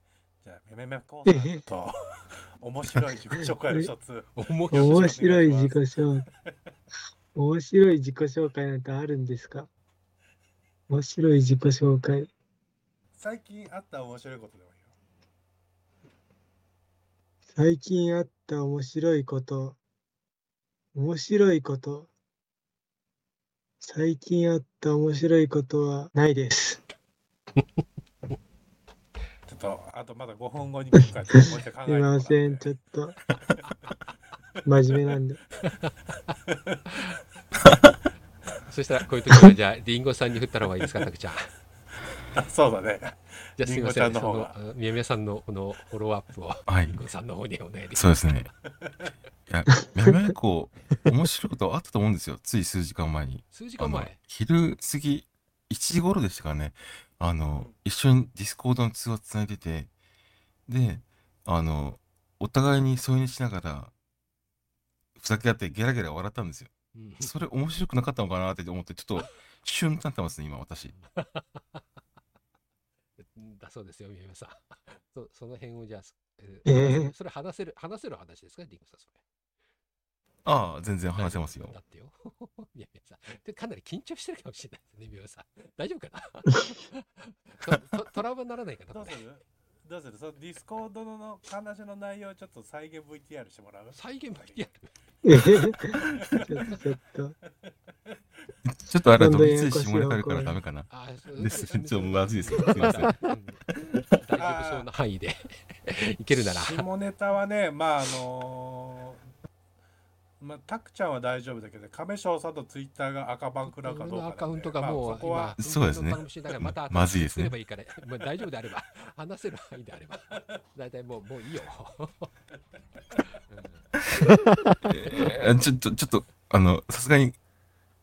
B: じゃあみやめこうさんと 面白い自己紹介を一つ
A: 面
C: 面白い自己紹介。面白い自己紹介なんてあるんですか？面白い自己紹介。
B: 最近あった面白いことでも
C: 最近あった面白いこと。面白いこと。最近あった面白いことはないです。
B: ちょっとあとまだ5分後に来るからもう一回考え
C: すい
B: てもらって
C: ません、ちょっと。真面目なんで。
A: そしたらこういう時はじゃあリンゴさんに振ったらはいいですかタクちゃん
B: そうだね
A: じゃあすみません
B: リンゴちゃんの方が
A: その宮宮さんのこのフォローアップを
E: はい
A: さんの方にお願い
E: そうですね。いや、めめこう、面白いことあったと思うんですよ。つい数時間前に。
A: 数時間前、
E: 昼過ぎ、1時頃でしたからね。あの、一緒にディスコードの通話つないでて、で、あの、お互いに添い寝しながら、ふざけ合ってゲラゲラ笑ったんですよ。
A: うん
E: それ面白くなかったのかなって思って、ちょっと、シュンとなってますね、今、私。
A: だそうですよ宮宮さん。そその辺をじゃあ、え
C: えー。
A: それ話せる話せる話ですかリンゴさんそれ。
E: ああ、全然話せますよ。
A: だ。ってよ。いやいやさ、でかなり緊張してるかもしれないですね、みおさん。大丈夫かな？トラウマにならないかなこれ
B: どうする？そのディスコードの話の内容をちょっと再現 VTR してもらう？
A: 再現 VTR。
C: えちょっと、ちょっと。
E: あれ
C: どんどんややこしい
E: 一下ネタあるからダメかな。
A: あそう
E: ですちょっとまずいですよすいません
A: うん大丈夫そうな範囲でいけるなら。
B: 下ネタはねまああのーまあ、タクちゃんは大丈夫だけど亀翔さんのツイッターが垢バンくらうかどうか
A: アカウントがもう、
B: まあ、そこは
A: 今
E: そうですね
A: また
E: まずいですね
A: 作ればいいから、まあ、大丈夫であれば、話せる範囲であれば、大体もうもういいよ。
E: えーちょっと、ちょっと、あの、さすがに、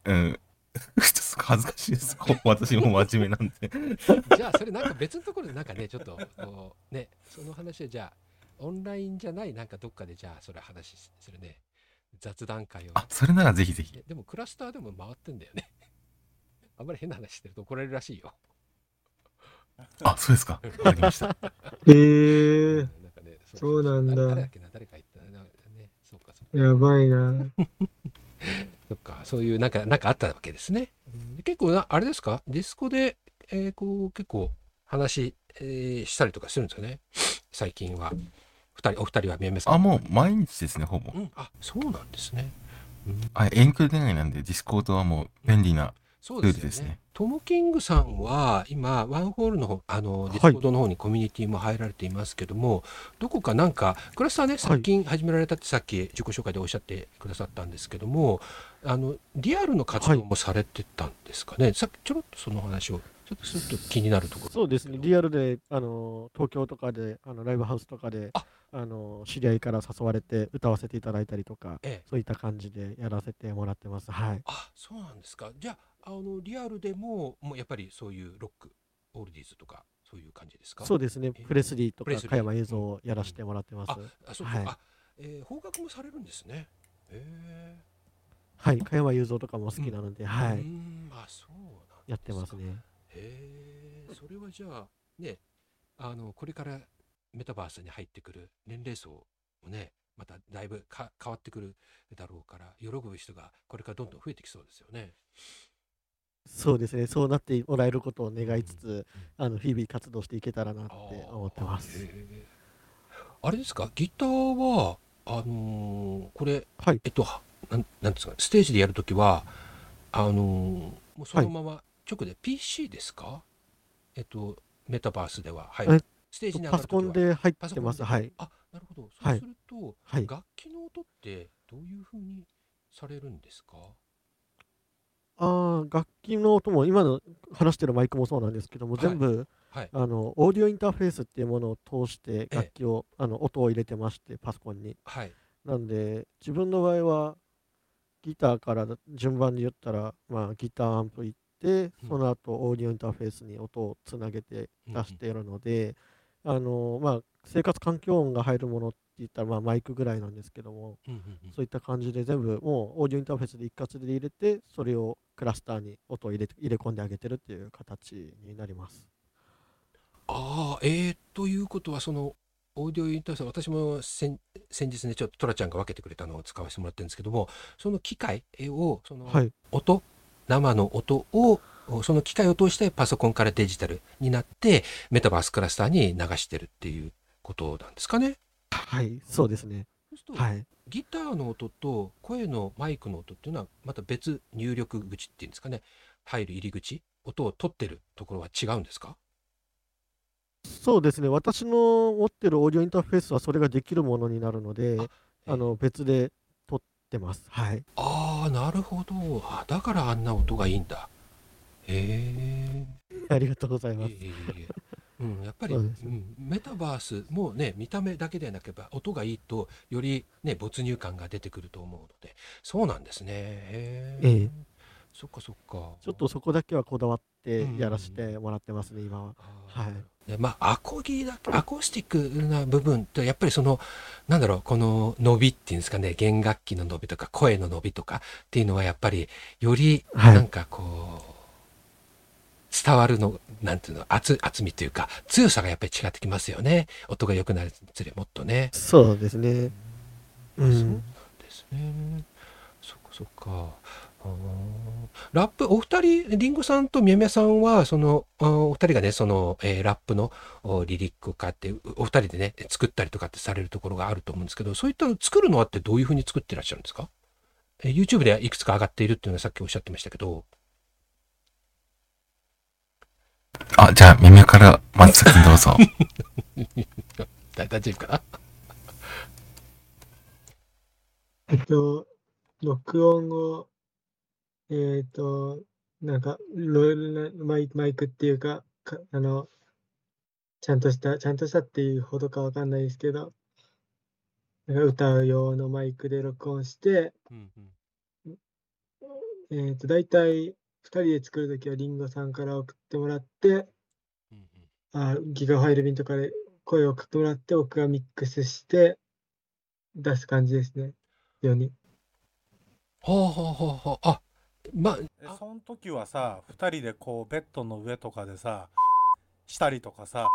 E: うん、ちょっと恥ずかしいです。私も真面目なんで。
A: じゃあ、それなんか別のところでなんかね、ちょっと、こうね、その話はじゃあ、オンラインじゃない、なんかどっかでじゃあ、それ話するね。雑談会を。
E: あ、それならぜひぜひ。
A: でもクラスターでも回ってんだよね。あんまり変な話してると怒られるらしいよ。
E: あ、そうですか。わかりました。
C: えー、
A: なんかね、
C: そうなんだ
A: 誰誰だっけな、誰か言ったな。ね、そうか、そうか。
C: やばいな。
A: そっか、そういうなんか、なんかあったわけですね。で結構な、あれですか、ディスコで、えーこう、結構話、えーしたりとかするんですよね。最近は。二人、お二人は宮目さん。
E: あ、もう毎日ですね、ほぼ
A: う。ん、あ、そうなんですね。うん
E: あ、遠距離恋愛なんで、ディスコードはもう便利な。
A: そうですよね
E: ルールですね。
A: トム・キングさんは今、 One For All の方、あの、
D: い
A: ディスコードの方にコミュニティも入られていますけども、どこかなんか、クラスターね、最近始められたってさっき自己紹介でおっしゃってくださったんですけども、あの、リアルの活動もされてたんですかね？さっきちょろっとその話を、ちょっとすると気になるところ。
D: そうですね、リアルで、あの東京とかで、あのライブハウスとかで、
A: あ
D: あの知り合いから誘われて歌わせていただいたりとか、
A: ええ。
D: そういった感じでやらせてもらってます。はい。
A: あ、そうなんですか。じゃあ、あの、リアルでも、もうやっぱりそういうロック、オールディーズとか、そういう感じですか？
D: そうですね、
A: え
D: プレスリーとか加山映像をやらせてもらってます。
A: あ、あそうか、
D: はい
A: あ、えー邦楽もされるんですね。へえ。
D: はい、加山雄三とかも好きなので、は
A: うー
D: い、
A: んあ、そう
D: やってますね。
A: へえ、それはじゃあ、ね、あの、これからメタバースに入ってくる年齢層もね、まただいぶか変わってくるだろうから、喜ぶ人がこれからどんどん増えてきそうですよね。
D: そうですね、そうなってもらえることを願いつつ、あの日々活動していけたらなって思ってま
A: あ
D: す。
A: あれですか、ギターは、あのーこれ、
D: はい、
A: えっと、はなんなんですか、ステージでやるときは、あのーもうそのまま直で PC ですか、えっと、メタバースでは、はい。ステージに上が
D: パソコンで入ってます。はい。
A: あ、なるほど。そ
D: はい
A: うすると、
D: はい
A: 楽器の音ってどういうふうにされるんですか？
D: ああ、楽器の音も、今の話してるマイクもそうなんですけども、
A: はい
D: 全部、
A: はい。
D: あの、オーディオインターフェースっていうものを通して
A: ええ
D: 楽器を、あの、音を入れてまして、パソコンに。
A: はい。
D: なんで、自分の場合は、ギターから順番で言ったら、まあ、ギターアンプ行その後、オーディオインターフェースに音をつなげて出しているので、あの、まあ、生活環境音が入るものって言ったら、まあ、マイクぐらいなんですけども、そういった感じで全部もうオーディオインターフェースで一括で入れて、それをクラスターに音を入れて入れ込んであげてるっていう形になります。
A: ああ、えー、ということは、その、オーディオインターフェース、私も先先日ね、ちょっとトラちゃんが分けてくれたのを使わせてもらってるんですけども、その機械を、その、
D: はい。
A: 音、生の音を、その機械を通してパソコンからデジタルになって、メタバースクラスターに流してるっていうことなんですかね。
D: はい、そうですね。
A: そうすると、
D: はい。
A: ギターの音と声のマイクの音っていうのはまた別入力口っていうんですかね入る入り口音を取ってるところは違うんですか？
D: そうですね。私の持ってるオーディオインターフェースはそれができるものになるので、あの別で撮ってます。はい。
A: ああなるほど。あだからあんな音がいいんだ。へ
D: ありがとうござい
A: え
D: ます。
A: いえいえいえ。うん、やっぱり、
D: そうです。
A: うん、メタバースもね見た目だけでなければ音がいいとよりね没入感が出てくると思うのでそうなんですね。へえ
D: ええ
A: そっかそっか
D: ちょっとそこだけはこだわってやらせてもらってますね、今は。はい
A: でまあアコギだアコースティックな部分ってやっぱりそのなんだろうこの伸びっていうんですかね弦楽器の伸びとか声の伸びとかっていうのはやっぱりより
D: はい
A: なんかこう、伝わるのなんていうの厚厚みというか強さがやっぱり違ってきますよね音が良くなるにつれもっとね。
D: そうですね。う
A: そう。ですね。そっか。あーラップ、お二人、リンゴさんとみやみやさんは、その、お二人がね、その、えーラップのおリリックを買って、お二人でね、作ったりとかってされるところがあると思うんですけど、そういったの作るのはってどういうふうに作ってらっしゃるんですか？えー ?YouTube ではいくつか上がっているっていうのはさっきおっしゃってましたけど、
E: あ、じゃあ、みみから真っ先にどうぞ。
A: だ 大丈夫かな？
C: えっと、録音を、えっと、なんか、ロなマイマイクっていうか、かあの、ちゃんとした、ちゃんとしたっていうほどかわかんないですけど、なんか歌う用のマイクで録音して、
A: うんうん
C: えっと、大体、2人で作るときはリンゴさんから送ってもらって、
A: うんうん
C: あギガファイル便とかで声を送ってもらって、僕がミックスして出す感じですね。ように。
A: ほうほうほうほう。あ、まあ、
B: えその時はさ2人でこうベッドの上とかでさしたりとかさ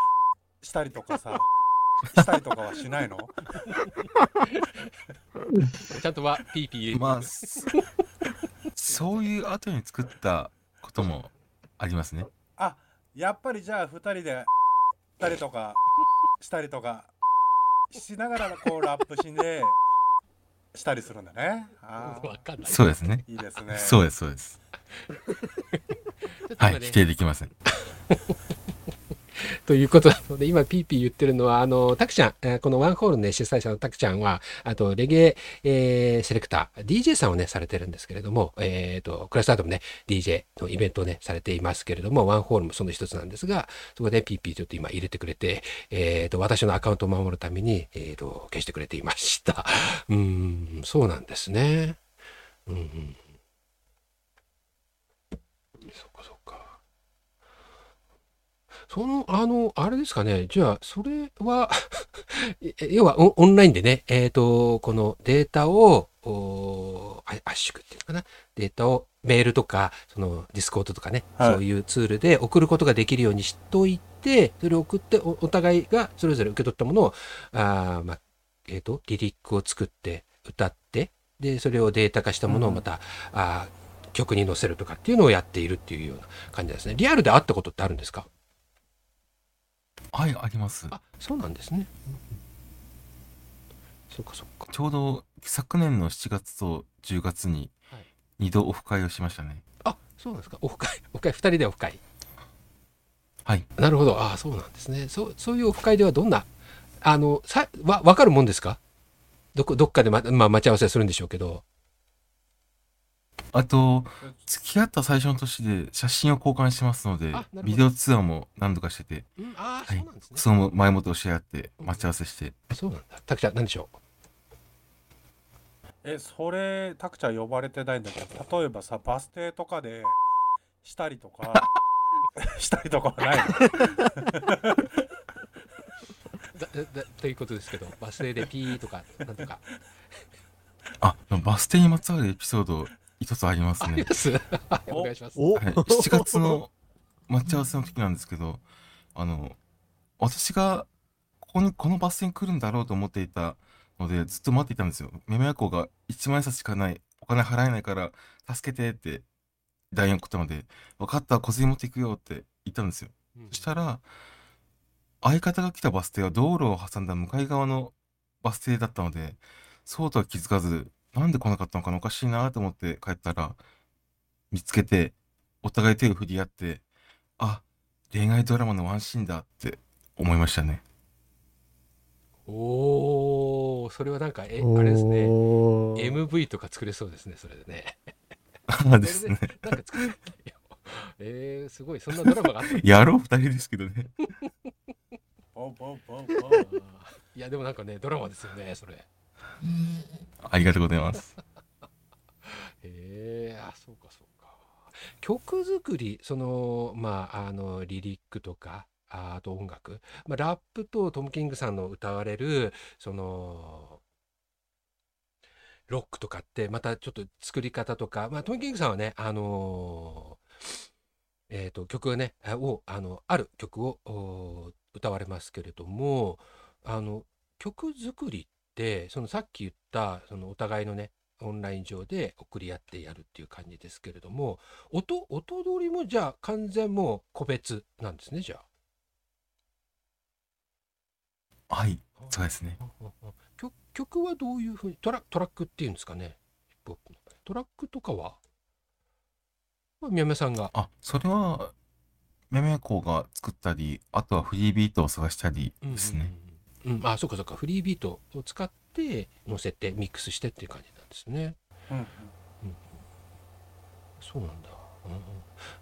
B: したりとかさ したりとかはしないの？
A: ちゃんとはピーピー。
E: まあ、そそういう後に作ったこともありますね。
B: あやっぱりじゃあ2人でしたりとかしたりとかしながらこうラップしでしたりするんだねあ
A: わかんない。
E: そうですね。
B: ーいいですね
E: そうです、そうです。はい、否定できません。
A: ということなので、今、ピーピー言ってるのは、あの、タクちゃん、えーこのワンホールね、主催者のタクちゃんは、あと、レゲエ、えーセレクター、DJ さんをね、されてるんですけれども、えっ、と、クラスターでもね、DJ のイベントをね、されていますけれども、ワンホールもその一つなんですが、そこでピーピーちょっと今入れてくれて、えっ、と、私のアカウントを守るために、えっ、と、消してくれていました。うーん、そうなんですね。うんうん。そっかそっか。その、あの、あれですかね。じゃあ、それは え要はオンラインでね、えっ、と、このデータを、圧縮っていうのかな。データをメールとか、そのディスコードとかね、
B: はい
A: そういうツールで送ることができるようにしといて、それを送ってお、お互いがそれぞれ受け取ったものを、あーまあ、えっ、と、リリックを作って、歌って、で、それをデータ化したものをまた、あー曲に載せるとかっていうのをやっているっていうような感じですね。リアルで会ったことってあるんですか？
E: はい、あります。
A: あ、そうなんですね。そっかそっか。
E: ちょうど昨年の7月と10月に
A: はい
E: 2度オフ会をしましたね。
A: あ、そうなんですか。オフ会、オフ会、二人でオフ会。
E: はい。
A: なるほど。あそうなんですね。そう、そういうオフ会ではどんな、あの、さ、わ、わかるもんですか？どこ、どっかでま、まあ、待ち合わせするんでしょうけど。
E: あと、付き合った最初の年で写真を交換してますので
A: あなるほど、
E: ビデオ通話も何度かしてて、
A: うん、ああ、
E: はい
A: そうなんですね。
E: その前もと教え合って待ち合わせして、
A: そうなんだ。たくちゃん、何でしょ
B: えそれタクちゃん呼ばれてないんだけど例えばさバス停とかでしたりとか したりとかはないの？
A: うだ、だ、ということですけど、バス停でピーとか、なんとか。
E: あ、バス停にまつわるエピソード一つありますね。
A: あります？お願いします。
D: お
E: はい、7月の待ち合わせの時なんですけど、あの、私がここに、このバス停に来るんだろうと思っていたので、ずっと待っていたんですよ。メメヤコが1万円札しかない、お金払えないから、助けてって LINE 送ったので、分かった、小銭持っていくよって言ったんですよ。
A: うん
E: そしたら、相方が来たバス停は道路を挟んだ向かい側のバス停だったので、そうとは気づかず、なんで来なかったのかなおかしいなと思って帰ったら、見つけて、お互い手を振り合って、あ、恋愛ドラマのワンシーンだって思いましたね。
A: おお、それはなんか、え、あれですね。MV とか作れそうですね、それでね。
E: あですね。
A: なんか作ってよ。えー、すごい、そんなドラマがあった
E: やろう二人ですけどね。
B: ポンポンポンポン
A: あーいや、でもなんかね、ドラマですよね、それ。
E: ありがとうございます。
A: へえあ、そうか、そうか。曲作り、その、まあ、あの、リリックとか、あと音楽、まあ、ラップとトム・キングさんの歌われる、その、ロックとかって、またちょっと作り方とか、まあ、トム・キングさんはね、あのーえっと、曲がね、あを、あの、ある曲を歌われますけれども、あの、曲作りって、そのさっき言った、そのお互いのね、オンライン上で送り合ってやるっていう感じですけれども音音取りもじゃあ完全もう個別なんですねじゃ
E: はい、
A: あ。
E: そうですね。
A: 曲曲はどういうふうにトラトラックっていうんですかねヒップホップのトラックとかは、まあ、宮山さんが
E: あ、それは、めめこが作ったり、あとはフリービートを探したりですね。
A: うんうんうん、うん。あそうかそうか。フリービートを使って載せてミックスしてっていう感じなんですね。
B: うん
A: そうなんだ、うんうん。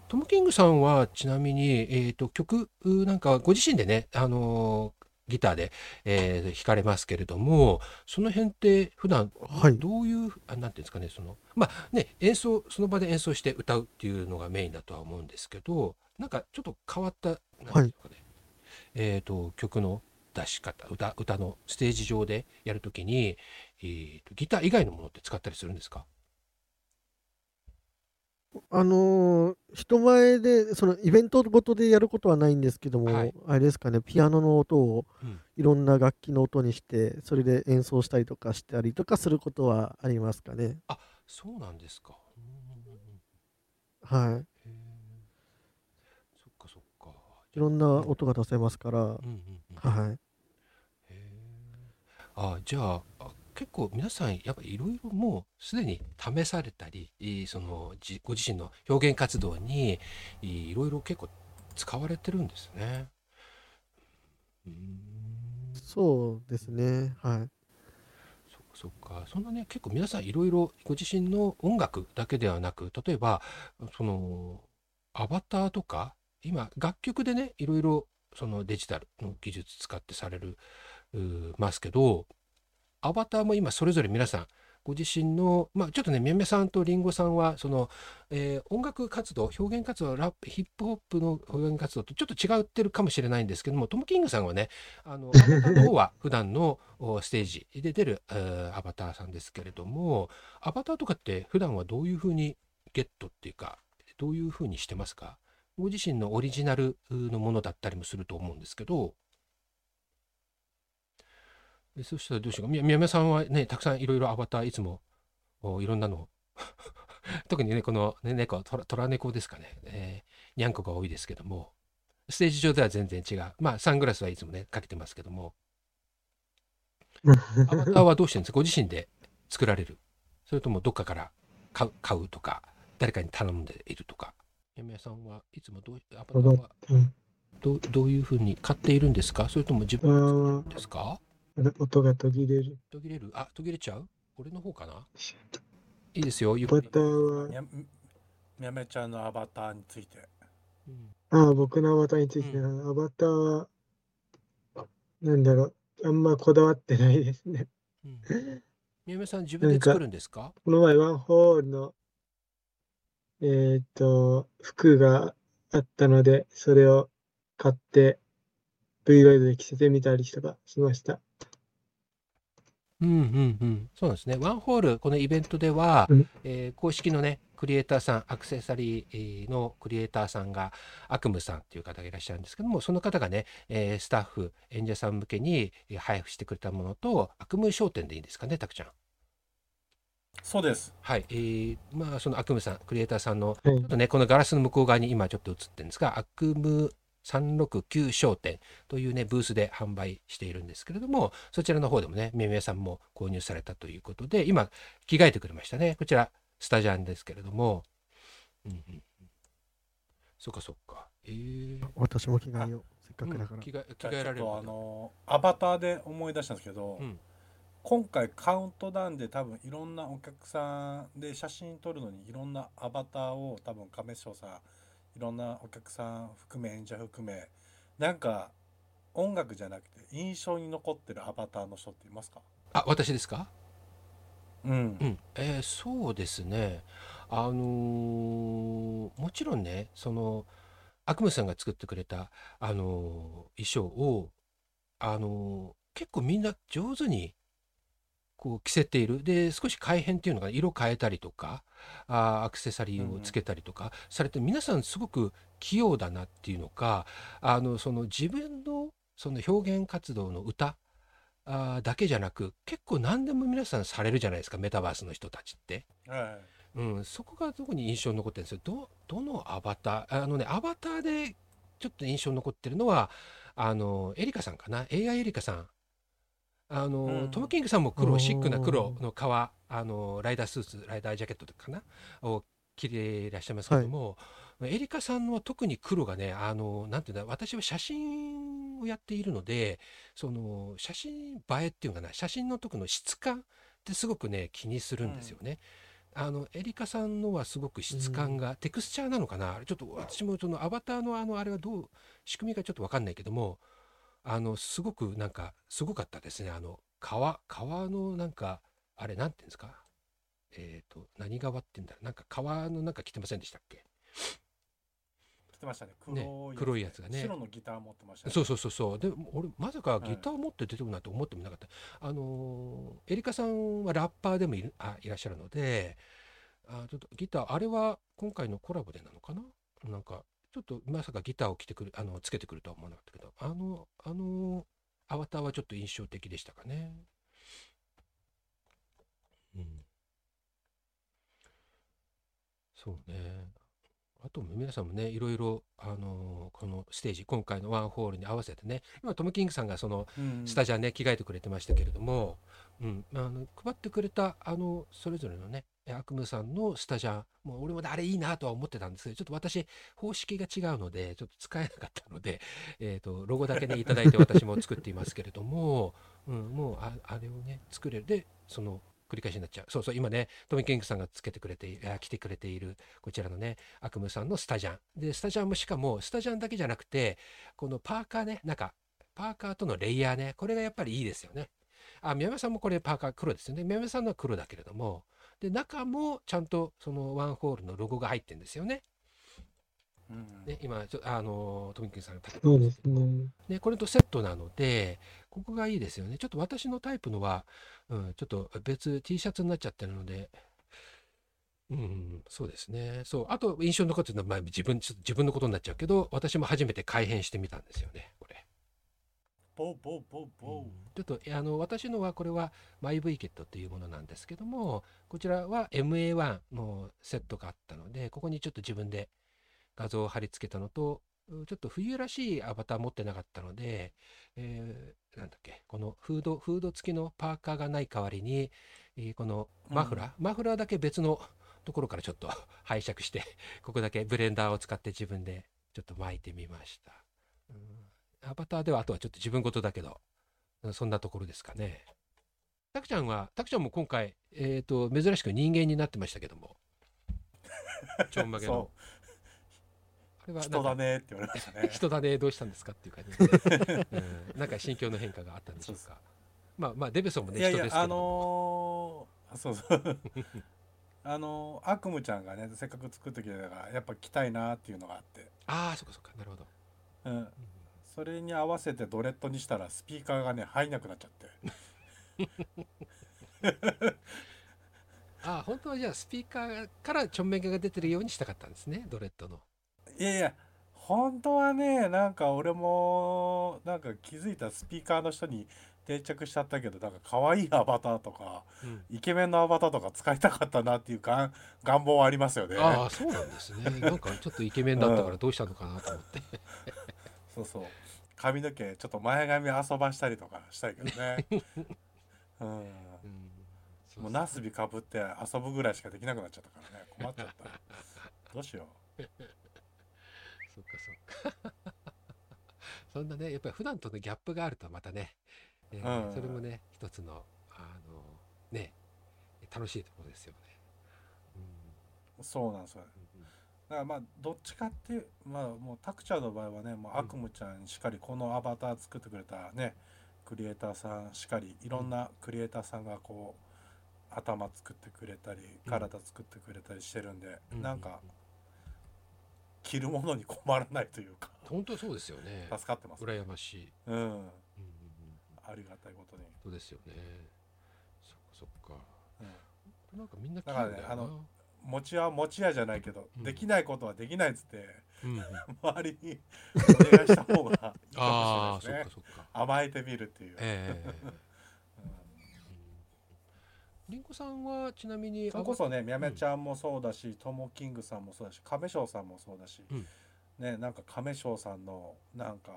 A: トム・キングさんはちなみに、えー、と曲なんかご自身でね、あのーギターで、えー弾かれますけれどもその辺って普段
D: はい。
A: どういう、あなんていうんですかねそのまあね演奏その場で演奏して歌うっていうのがメインだとは思うんですけどなんかちょっと変わったなんていうんですかね、えー、と曲の出し方歌歌のステージ上でやるときに、えーとギター以外のものって使ったりするんですか？
D: あのー人前で、そのイベントごとでやることはないんですけども、
A: はい
D: あれですかね、ピアノの音を
A: うん
D: いろんな楽器の音にして、それで演奏したりとかしたりとかすることはありますかね。
A: そうなんですか。うん
D: は
A: へえそっかそっか。
D: い。いろんな音が出せますから、
A: うんうんうん。
D: はい。
A: あじゃああ結構皆さんやっぱいろいろもうすでに試されたりそのじご自身の表現活動にいいろいろ結構使われてるんですね。うーん
D: そうですね。はい。
A: そっかそっかそんなね結構皆さんいろいろご自身の音楽だけではなく例えばそのアバターとか今楽曲でねいろいろそのデジタルの技術使ってされるますけどアバターも今それぞれ皆さんご自身のまあちょっとねめめさんとりんごさんはその、えー音楽活動表現活動ラップヒップホップの表現活動とちょっと違ってるかもしれないんですけどもトム・キングさんはねあのアバターの方は 普段のおステージで出る、えーアバターさんですけれどもアバターとかって普段はどういうふうにゲットっていうかどういうふうにしてますか？ご自身のオリジナルのものだったりもすると思うんですけどでそしたらどうしようか。み宮山さんはねたくさんいろいろアバターいつもおいろんなの 特にねこの、ね、猫トラトラ猫ですかね、えー、にゃんこが多いですけども。ステージ上では全然違う。まあサングラスはいつもねかけてますけども。アバターはどうしてるんですか？ご自身で作られる。それともどっかから買う買うとか誰かに頼んでいるとか。宮宮さんはいつもどうアバターは
C: うん。
A: どうどういうふうに買っているんですか？それとも自分ですか？
C: 音が途切れる。
A: 途切れる？あ途切れちゃう？俺の方かな？いいですよ。ゆっく
C: バターは？
B: み、やみやめちゃんのアバターについて。
A: うん。
C: ああ、僕のアバターについて。な、アバターは、なんだろう、あんまこだわってないですね。
A: うん。宮宮さん自分で作るんですか？
C: この前ワンホールの、えーっと、服があったので、それを買って、V ワイドで着せてみたりとかしました。
A: うんうんうん、そうなんですね。ワンホール、このイベントでは、
C: うん。
A: えー公式のね、クリエイターさん、アクセサリーのクリエイターさんが、アクムさんっていう方がいらっしゃるんですけども、その方がね、えースタッフ、演者さん向けにえー配布してくれたものと、アクム商店でいいんですかね、たくちゃん。
B: そうです。
A: はい、えーまあ、そのアクムさん、クリエイターさんの、
C: はい。
A: ちょっとね、このガラスの向こう側に今ちょっと映ってるんですが、アクム369商店というね、ブースで販売しているんですけれども、そちらの方でもね、めめさんも購入されたということで、今、着替えてくれましたね。こちら、スタジャンですけれども。うんうんうん、そっかそっか。えー、
D: 私も着替えよう。せっかくだから
A: うん着。替え着替えられる
B: ちょっとあのアバターで思い出したんですけど、
A: うん
B: 今回カウントダウンで多分いろんなお客さんで写真撮るのにいろんなアバターを多分亀翔さんいろんなお客さん含め演者含めなんか音楽じゃなくて印象に残ってるアバターの人っていますか？
A: あ、私ですか？
B: うん。
A: うん、えーそうですね。あのーもちろんね、その、悪夢さんが作ってくれた、あのー衣装を、あのー結構みんな上手に、こう着せている。で、少し改変っていうのが色変えたりとか、あーアクセサリーをつけたりとかされて、皆さんすごく器用だなっていうのか、あの、その自分のその表現活動の歌あーだけじゃなく結構何でも皆さんされるじゃないですかメタバースの人たちって。
B: はい
A: うん、そこが特に印象に残ってるんですよ。どどのアバター？あのねアバターでちょっと印象に残ってるのはあのエリカさんかな？AI エリカさん。あの、
B: うん。
A: トム・キングさんも黒シックな黒の革あのライダースーツライダージャケットかな？を着ていらっしゃいますけども、エリカさんの特に黒がねあのなんていうんだ私は写真をやっているのでその写真映えっていうのかな？写真の時の質感ってすごくね気にするんですよね。あのエリカさんのはすごく質感が、テクスチャーなのかな？ちょっと私もそのアバターのあのあれはどう仕組みがちょっと分かんないけどもあのすごくなんかすごかったですね。あの川川のなんかあれなんていうんですか？えっ、と何川って言うんだろう。なんか川のなんか来てませんでしたっけ？
B: 来てましたね。黒
A: ね
B: いやつ。
A: 黒いやつがね。
B: 白のギター持ってましたね。
A: そうそうそうそう。で俺まさかギターを持って出てくるなんて思ってもなかった、あのーエリカさんはラッパーでもいるあいらっしゃるのであちょっとギターあれは今回のコラボでなのかな？なんかちょっとまさかギターを着てくるあのつけてくるとは思わなかったけどあのあのアバターはちょっと印象的でしたかね。うん。そうね。あと皆さんもねいろいろあのこのステージ今回のワンホールに合わせてね今トム・キングさんがその
B: うん。
A: スタジャンね着替えてくれてましたけれども、うん、あの配ってくれたあのそれぞれのね悪夢さんのスタジャンもう俺もあれいいなとは思ってたんですけどちょっと私方式が違うのでちょっと使えなかったので、えー、とロゴだけねいただいて私も作っていますけれども、うん、もうああれをね作れる。でその繰り返しになっちゃう。そうそう今ねトミー・キングさんがつけてくれて来てくれているこちらのね悪夢さんのスタジャン。でスタジャンもしかもスタジャンだけじゃなくてこのパーカーねなんかパーカーとのレイヤーねこれがやっぱりいいですよね。あ宮山さんもこれパーカー黒ですよね。宮山さんのは黒だけれどもで中もちゃんとそのワンホールのロゴが入ってるんですよね
B: うん
A: ね今ちょあのトミー・キングさんが立てて
C: そうです
A: ますけど
C: ね。
A: ね、これとセットなので、ここがいいですよね。ちょっと私のタイプのは、うん、ちょっと別 T シャツになっちゃってるので、うん、そうですね。そう。あと、印象に残ってるのは、まあ、自分、ちょっと自分のことになっちゃうけど、私も初めて改変してみたんですよね、
B: ボーボーボーボー
A: ちょっと、あの、私のは、これは、マイ V ケットというものなんですけども、こちらは MA1 のセットがあったので、ここにちょっと自分で画像を貼り付けたのと、うちょっと冬らしいアバター持ってなかったので、えーなんだっけ、このフード、フード付きのパーカーがない代わりに、えーこのマフラー、マフラーだけ別のところからちょっと拝借して、ここだけブレンダーを使って自分でちょっと巻いてみました。うんアバターではあとはちょっと自分事だけど、うんそんなところですかね。たくちゃんは、たくちゃんも今回、えっ、と、珍しく人間になってましたけども。ちょんまげの。
B: そ。
A: あれは
B: 人
A: か
B: だねって言われましたね。
A: 人だねどうしたんですかっていう感じで、うん、なんか心境の変化があったんでしょうか。まあまあデベソンもね
B: いやい
A: 人ですけど
B: やあのーそうそう。あのー悪夢ちゃんがねせっかく作ってきたからやっぱ来たいなっていうのがあって、
A: ああそっかそっか。なるほど。
B: うん、それに合わせてドレッドにしたらスピーカーがね入んなくなっちゃって
A: ああ本当はじゃあスピーカーからちょんめげが出てるようにしたかったんですねドレッドの。
B: いやいや本当はねなんか俺もなんか気づいたスピーカーの人に定着しちゃったけどなんか可愛いアバターとか
A: うん
B: イケメンのアバターとか使いたかったなっていう願願望はありますよね。
A: ああそうなんですね。なんかちょっとイケメンだったからどうしたのかなと思って。
B: そうそう髪の毛ちょっと前髪遊ばしたりとかしたいけどね。うん。
A: うん。そう
B: もうナスビかぶって遊ぶぐらいしかできなくなっちゃったからね。困っちゃった。どうしよ
A: そっかそっか。そんなねやっぱり普段とのギャップがあるとまたね、えー
B: うん。
A: それもね一つのあのね楽しいところですよね。
B: うそうなんですよ。だ
A: うん
B: からまあどっちかっていうまあもうタクちゃんの場合はねもう悪夢ちゃんにしっかりこのアバター作ってくれたねクリエイターさんしっかりいろんなクリエイターさんがこう頭作ってくれたり
A: うん。
B: 体作ってくれたりしてるんで、
A: うん。
B: なんか着るものに困らないというか
A: 本当そうですよね。
B: 助かってます、
A: 羨ましい。
B: うん、
A: うん
B: ありがたいことに、
A: そうですよね。そっかそっか。
B: うん、
A: なんかみんな。
B: だからねあの餅は餅屋じゃないけど、
A: うん。
B: できないことはできないっつって
A: うんうん。
B: 周りにお願いした方がいいかもしれないですね。甘えてみるっていう、
A: ええ ゴさんはちなみに
B: それこそねみやめちゃんもそうだしともキングさんもそうだし亀翔さんもそうだし、
A: うん。
B: ねなんか亀翔さんのなんか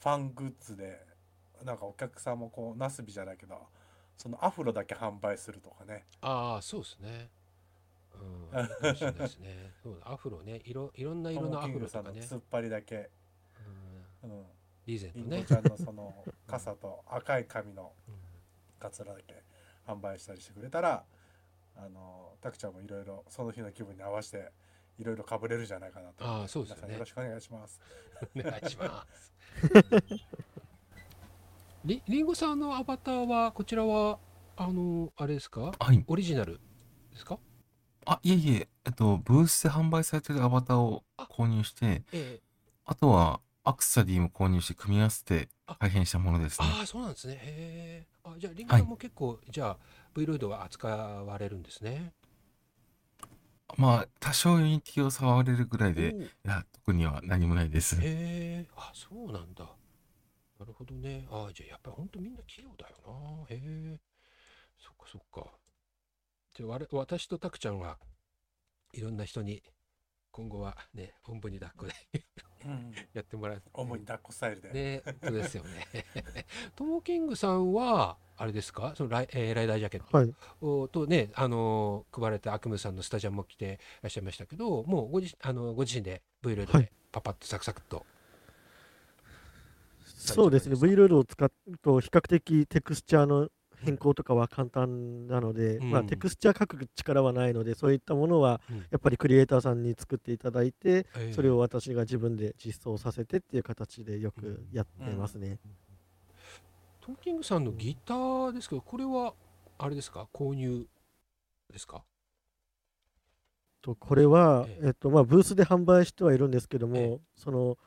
B: ファングッズでなんかお客さんもこうナスビじゃないけどそのアフロだけ販売するとかね。
A: ああそうですねうんかもしれないですねそうアフロねいろいろんな色のア
B: モキングさ
A: フロとかね、
B: 突っ張りだけ、
A: うん、
B: うん、
A: リーゼントね
B: インドちゃんのその傘と赤い髪のカツラだけ販売したりしてくれたらあのタクちゃんもいろいろその日の気分に合わせていろいろかぶれるじゃないかなと
A: ああそうですね
B: よろしくお願いします。
A: お願いします。りりんごさんのアバターはこちらはあのあれですか
E: はい。
A: オリジナルですか
E: あ、いえいえ、えっと、ブースで販売されてるアバターを購入して、
A: ええ。
E: あとはアクセサリーも購入して組み合わせて
A: あ。
E: 改変したものですね。
A: ああそうなんですね。へえ。あじゃありんごさんも結構、じゃあ V ロイドは扱われるんですね。
E: まあ、多少 Unity を触れるぐらいで、いや、特には何もないです。
A: へえ。あそうなんだ。なるほどね。あじゃあやっぱりほんとみんな器用だよな。へえ。そっかそっかじゃあわれ私とタクちゃんはいろんな人に今後はねおんぶに抱っこで
B: うん、
A: やってもらう。
B: 主に抱っこスタイルで。
A: ね。そうですよね。トモキングさんはあれですか？そのライ,、えーライダージャケット。
D: はい。
A: をとねあのー配られたアクムさんのスタジャンも着てらっしゃいましたけどもうご自あのご自身で V ロイドで
D: はい。
A: パパッとサクサクっと、
D: そうですね。V ロイドを使うと比較的テクスチャーの変更とかは簡単なので、
A: うん。
D: まあ、テクスチャー書く力はないので、そういったものは
A: うん。
D: やっぱりクリエイターさんに作っていただいて、
A: えー
D: それを私が自分で実装させてっていう形でよくやってますね。
A: トモキングさんのギターですけどこれはあれですか？購入ですか？
D: とこれは、
A: え
D: え。っとまあ、ブースで販売してはいるんですけども、
A: ええ。
D: その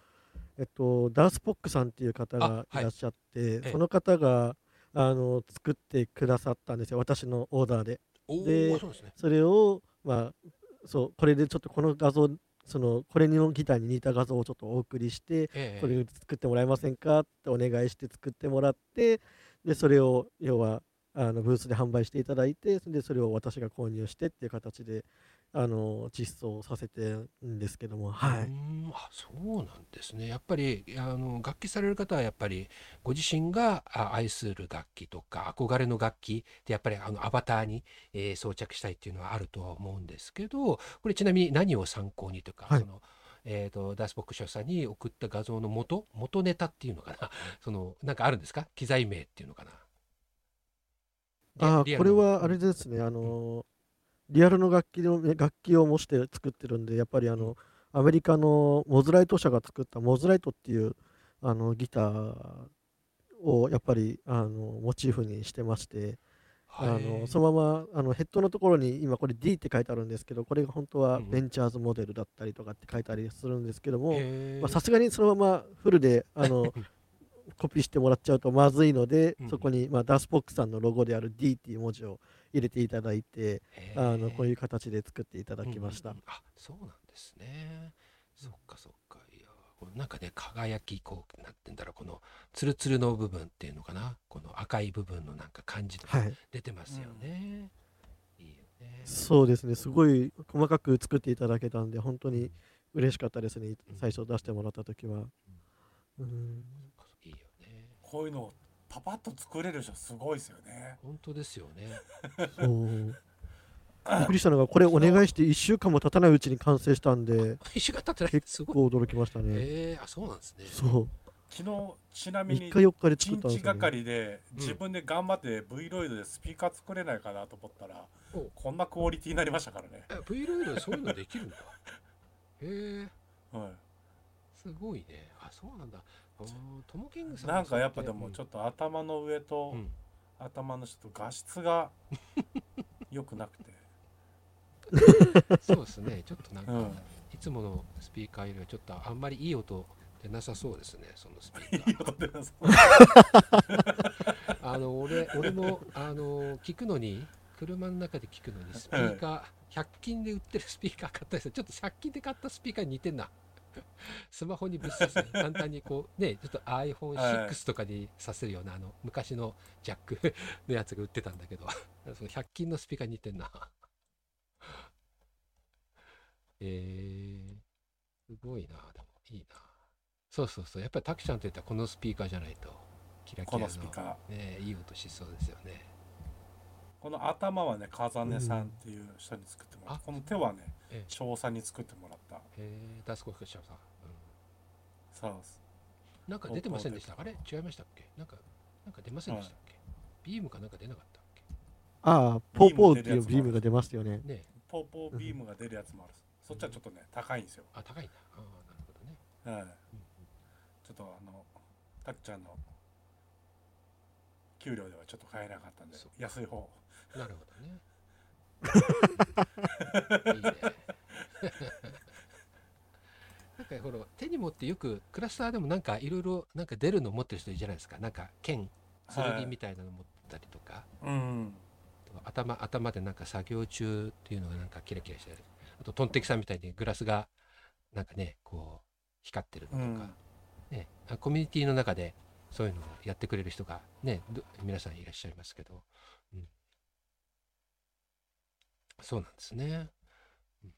D: えっと、ダースポックさんっていう方
A: あ
D: が
A: はい。
D: いらっしゃって、
A: ええ。
D: その方があの作ってくださったんですよ、私のオーダーで。
A: お
D: で
A: ね。
D: それを、まあ、そうこれでちょっとこの画像、そのこれのギターに似た画像をちょっとお送りして、
A: ええ
D: これ作ってもらえませんかってお願いして作ってもらって、でそれを要はあのブースで販売していただいて、でそれを私が購入してっていう形であの実装させてるんですけども、はい。
A: んあそうなんですね。やっぱりあの楽器される方はやっぱりご自身があ愛する楽器とか憧れの楽器でやっぱりあのアバターに、えー装着したいっていうのはあるとは思うんですけどこれちなみに何を参考にというか、
D: はい。
A: そのえー、とダースボックショーさんに送った画像の元元ネタっていうのかな？そのなんかあるんですか？機材名っていうのかな？
D: あーこれはあれですね、あのリアルの楽器の楽器を模して作ってるんで、やっぱりあのアメリカのモズライト社が作ったモズライトっていうあのギターをやっぱりあのモチーフにしてまして、あのそのままあのヘッドのところに今これ D って書いてあるんですけど、これが本当はベンチャーズモデルだったりとかって書いてありするんですけども、さすがにそのままフルであの コピーしてもらっちゃうとまずいので、
A: うん
D: そこに、まあ、ダースポックさんのロゴである D っていう文字を入れていただいて、あのこういう形で作っていただきました。
A: うんうんうんあそうなんですね。そっかそっか。いやこうなんかね輝きこうなんてんだろうこのツルツルの部分っていうのかなこの赤い部分のなんか感じとか
D: はい、
A: 出てますよね。いいよね。
D: そうですね、すごい細かく作っていただけたんで、本当に嬉しかったですね、最初出してもらった時は。うん
A: いいよね。
B: こういうのをパパッと作れる人すごいですよね。
A: 本当ですよね。
D: そうびっくりしたのが、これお願いして1週間も経たないうちに完成したんで、
A: 一週間経ってないす
D: 結
A: ごい。
D: 構驚きましたね。
A: えー、あそうなんですね。
D: そう、
B: 昨日ちなみ
D: 3
B: に
D: 日4日で
B: 一
D: 作ったんですよ、ね。
B: 日がかりで自分で頑張って V ロイドでスピーカー作れないかなと思ったら
A: お
B: こんなクオリティになりましたからね。
A: え V ロイドでそういうのできるんだ。へえ
B: はい
A: すごいね。あそうなんだ。トモキングさん
B: なんかやっぱでもちょ
A: っ
B: っと頭の上と
A: と、うん
B: 頭の下と画質が 良くなくて、
A: そうですね。ちょっとなんか、
B: うん、
A: いつものスピーカーよりはちょっとあんまりいい音出なさそうですね、そのスピーカー。あの俺俺もあの聞くのに車の中で聞くのにスピーカー、100均で売ってるスピーカー買ったりするちょっと100均で買ったスピーカーに似てんな。スマホにぶっ刺す簡単にこうねちょっと iPhone6 とかにさせるようなあの昔のジャック のやつが売ってたんだけど。その100均のスピーカーに似てんな。えー、すごいな。でもいいな。そうそうそう。やっぱりタクちゃんといったらこのスピーカーじゃないとキラキラの
B: スピーカー。
A: ねいい音しそうですよね。
B: この頭はね風根さんっていう人に作ってもらった、
A: あ
B: この手はね
A: ええ。
B: 翔さんに作ってもらった
A: えー、ダスコフシャさん、う
B: そうです。
A: ん、なんか出てませんでした？あれ？違いましたっけ？なんかなんか出ませんでしたっけ、ビームかなんか出なかったっけ？
D: ああ、ポーポーっていうビームが出ますよね。
A: ね。
B: ポーポービームが出るやつもあるそっちはちょっとね高いんですよ、
A: あ高いなあーなるほどね、
B: はい、
A: うん
B: ちょっとあのたくちゃんの給料ではちょっと買えなかったんで
A: そう。
B: 安い方。
A: うん、なるほどね。いいねかほら手に持ってよくクラスターでもなんかいろいろなんか出るの持ってる人いるじゃないですか。なんか剣
B: はい
A: 剣みたいなの持ったりとか、
B: うん。
A: 頭頭でなんか作業中っていうのがなんかキラキラしてる。あとトンテキさんみたいにグラスがなんかねこう光ってるのとか、
B: うん。
A: ね、あコミュニティの中でそういうのをやってくれる人がねど皆さんいらっしゃいますけど、うん、そうなんですね、うん。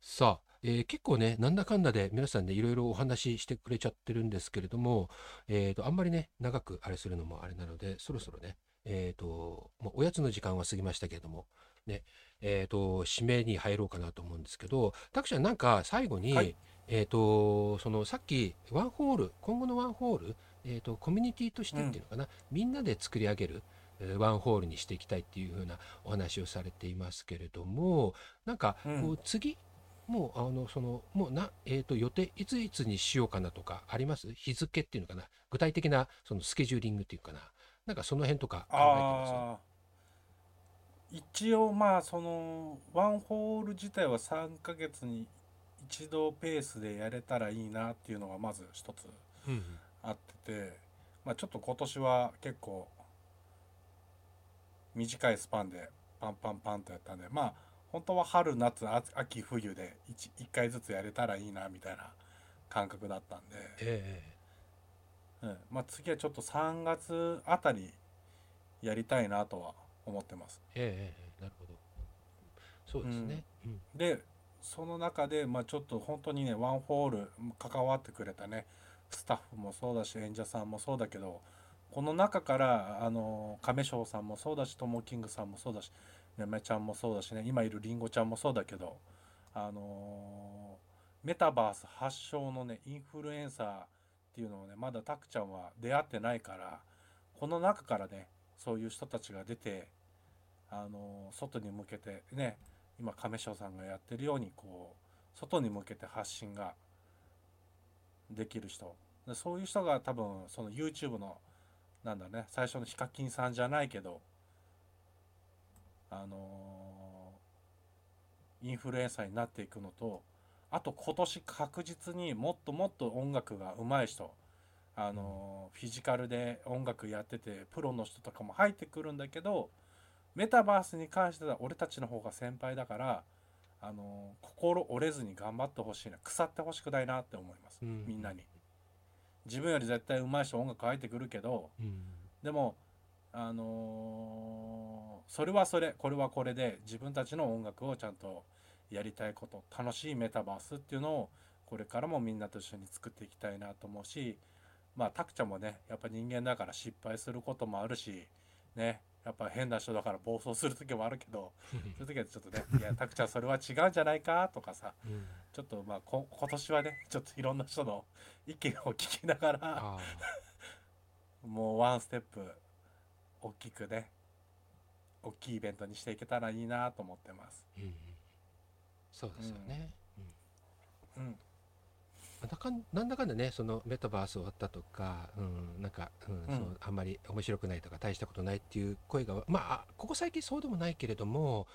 A: さあ、えー結構ねなんだかんだで皆さんねいろいろお話ししてくれちゃってるんですけれども、えー、とあんまりね長くあれするのもあれなのでそろそろねえー、ともうおやつの時間は過ぎましたけれどもねえー、と締めに入ろうかなと思うんですけどタクちゃんなんか最後に、
B: はい。
A: えー、とそのさっきワンホール今後のワンホール、えー、とコミュニティとしてっていうのかな、みんなで作り上げるえーワンホールにしていきたいっていう風なお話をされていますけれどもなんかこ
B: うん。
A: う次、もうあのそのもうな、えー、と予定いついつにしようかなとかあります？日付っていうのかな？具体的なそのスケジューリングっていうかな？なんかその辺とか考えてます？
B: 一応まあそのワンホール自体は3ヶ月に一度ペースでやれたらいいなっていうのがまず一つ
A: うんうん。
B: あってて、まあ、ちょっと今年は結構短いスパンでパンパンパンとやったんでまあ本当は春夏あ秋冬で 1, 回ずつやれたらいいなみたいな感覚だったんで、
A: え
B: うん。まあ、次はちょっと3月あたりやりたいなとは思ってます。
A: えなるほど。そうですね、うん。
B: でその中で、まあ、ちょっと本当にねワンホール関わってくれたねスタッフもそうだし演者さんもそうだけどこの中からあの亀翔さんもそうだしともキングさんもそうだしやめちゃんもそうだしね今いるりんごちゃんもそうだけどあのメタバース発祥のねインフルエンサーっていうのをねまだたくちゃんは出会ってないからこの中からねそういう人たちが出てあの外に向けてね今亀翔さんがやってるようにこう外に向けて発信ができる人。でそういう人が多分その YouTube のなんだね最初のヒカキンさんじゃないけどあのーインフルエンサーになっていくのとあと今年確実にもっともっと音楽が上手い人あのーフィジカルで音楽やっててプロの人とかも入ってくるんだけどメタバースに関しては俺たちの方が先輩だからあの心折れずに頑張ってほしいな腐ってほしくないなって思います、
A: うん。
B: みんなに。自分より絶対上手い人音楽入ってくるけど
A: うん。
B: でもあのーそれはそれこれはこれで自分たちの音楽をちゃんとやりたいこと楽しいメタバースっていうのをこれからもみんなと一緒に作っていきたいなと思うしまあたくちゃんもねやっぱ人間だから失敗することもあるしねやっぱ変な人だから暴走する時もあるけど そういう時はちょっとね「いやたくちゃんそれは違うんじゃないか?」とかさ
A: うん
B: ちょっとまあこ今年はねちょっといろんな人の意見を聞きながら
A: あ
B: もうワンステップ大きくね大きいイベントにしていけたらいいなと思ってます。
A: ーうん。そうですよね、うん。
B: うん、
A: なん。だかんなんだかんだねそのメタバース終わったとか、うん、なんか、うん
B: うん。
A: そうあんまり面白くないとか大したことないっていう声がまあここ最近そうでもないけれども、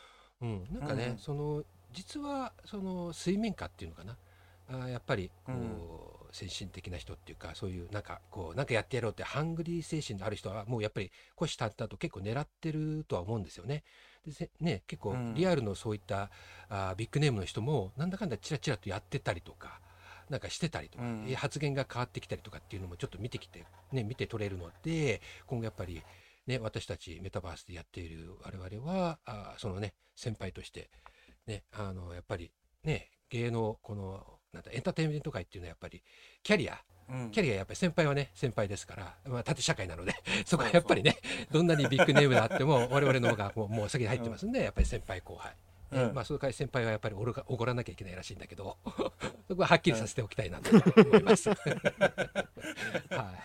A: うん、なんかね、
B: うん
A: その実はその水面下っていうのかな。あーやっぱりこう、先進的な人っていうかそういうなんかこうなんかやってやろうってハングリー精神のある人はもうやっぱり虎視眈々と結構狙ってるとは思うんですよね。でせね結構
B: うん
A: リアルのそういった、あービッグネームの人もなんだかんだチラチラとやってたりとか。なんかしてたりとか、
B: うん
A: え発言が変わってきたりとかっていうのもちょっと見てきて、ね、見て取れるので今後やっぱり、ね、私たちメタバースでやっている我々はあーそのね先輩として、ね、あのやっぱりね芸能このなんだエンターテインメント界っていうのはやっぱりキャリア
B: うん。
A: キャリアやっぱり先輩はね先輩ですから、まあ、縦社会なので そこはやっぱりねどんなにビッグネームであっても我々の方がもうもう先に入ってますんで、やっぱり先輩後輩。ね
B: うん。
A: まあ、その代わり先輩はやっぱりおろがおごらなきゃいけないらしいんだけど そこははっきりさせておきたいなと思います。は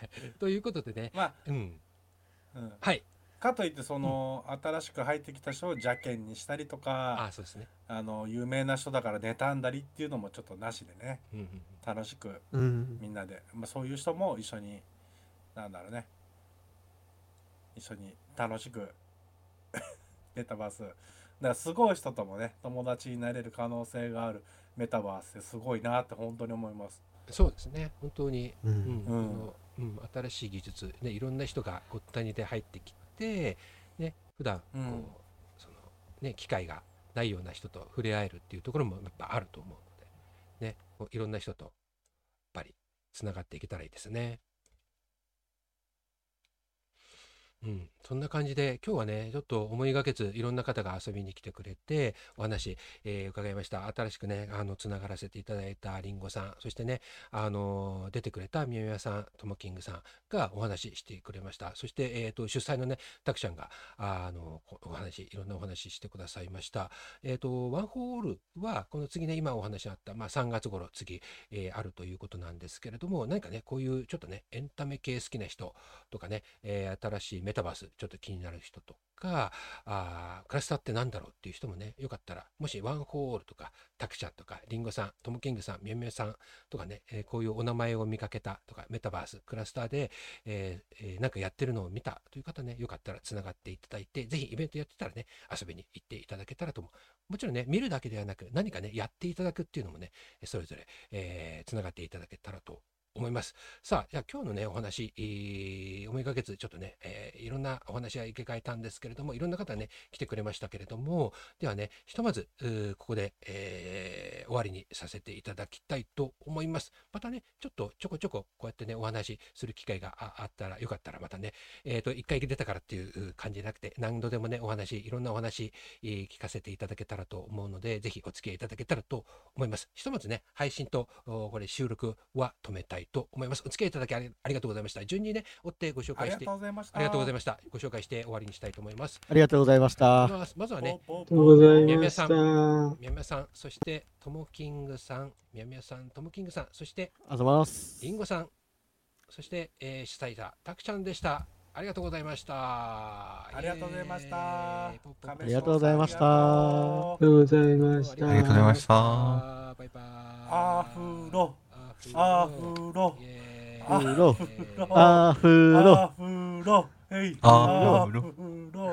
A: い、ということでね、
B: まあ、
A: うん、
B: うん、
A: はい
B: かといってその、新しく入ってきた人を邪険にしたりとか
A: あそうですね、
B: あの有名な人だから妬んだりっていうのもちょっとなしでね
A: うんうん
B: 楽しく
D: うん。
B: みんなで、まあ、そういう人も一緒になんだろうね一緒に楽しく メタバースだからすごい人ともね友達になれる可能性があるメタバースってすごいなって本当に思います。
A: そうですね。本当に。
D: う
A: うん。
B: うん。
A: このうん、新しい技術、ね、いろんな人がごったにで入ってきて、ね普段こう、
B: うん
A: そのね、機会がないような人と触れ合えるっていうところもやっぱあると思うので、ね、こういろんな人とやっぱりつながっていけたらいいですね。うん、そんな感じで今日はねちょっと思いがけずいろんな方が遊びに来てくれてお話、えー伺いました。新しくねあのつながらせていただいたりんごさんそしてねあの出てくれたみやみやさんともキングさんがお話ししてくれました。そして、えー、と主催のねたくちゃんがあのお話いろんなお話してくださいました。えっ、とワンホールはこの次ね今お話あった、まあ、3月頃次、えーあるということなんですけれども何かねこういうちょっとねエンタメ系好きな人とかね、え新しいメメタバースちょっと気になる人とかあクラスターってなんだろうっていう人もねよかったらもしワンホールとかタクちゃんとかリンゴさんトムキングさんみやみやさんとかね、えーこういうお名前を見かけたとかメタバースクラスターで、えーえーなんかやってるのを見たという方ねよかったらつながっていただいてぜひイベントやってたらね遊びに行っていただけたらと思う。もちろんね見るだけではなく何かねやっていただくっていうのもねそれぞれ、えーつながっていただけたらと思います。さあ、じゃあ今日のね、お話、思いがけず、ちょっとね、えーいろんなお話は受け替えたんですけれども、いろんな方ね、来てくれましたけれども、ではね、ひとまず、ここで、えー終わりにさせていただきたいと思います。またね、ちょっとちょこちょここうやってね、お話しする機会があったら、よかったらまたね、えっ、と、一回出たからっていう感じじゃなくて、何度でもね、お話、いろんなお話、えー聞かせていただけたらと思うので、ぜひお付き合いいただけたらと思います。ひとまずね、配信とこれ収録は止めたいと思います。お付き合いいただきありありがとうございました。順にね、追ってご紹
B: ありが
A: 介して、あ
B: とうございました。
A: りがとうございました。ご紹介して終わりにしたいと思います。
D: ありがとうございました。
A: まずはね、
B: ポポ
C: ありがとうござい
A: みやみやさ
C: ました。
A: みやみやさん、そしてともキングさん、みやみやさん、ともキングさん、そして
D: ありがとうございます。
A: りんごさん、そして、えー主催者、たくちゃんでした。ありがとうございました。あ
B: ありがとうございました
D: ありがとうございました
C: ありがとうございました。
E: ありがとうございました
A: バイバイ。
B: アフロ
A: 예. 예. 아,
D: 아흐로.
A: 아흐로.
D: 아흐로.
B: 아흐로. 에이.
E: 아흐로.
B: 아흐로.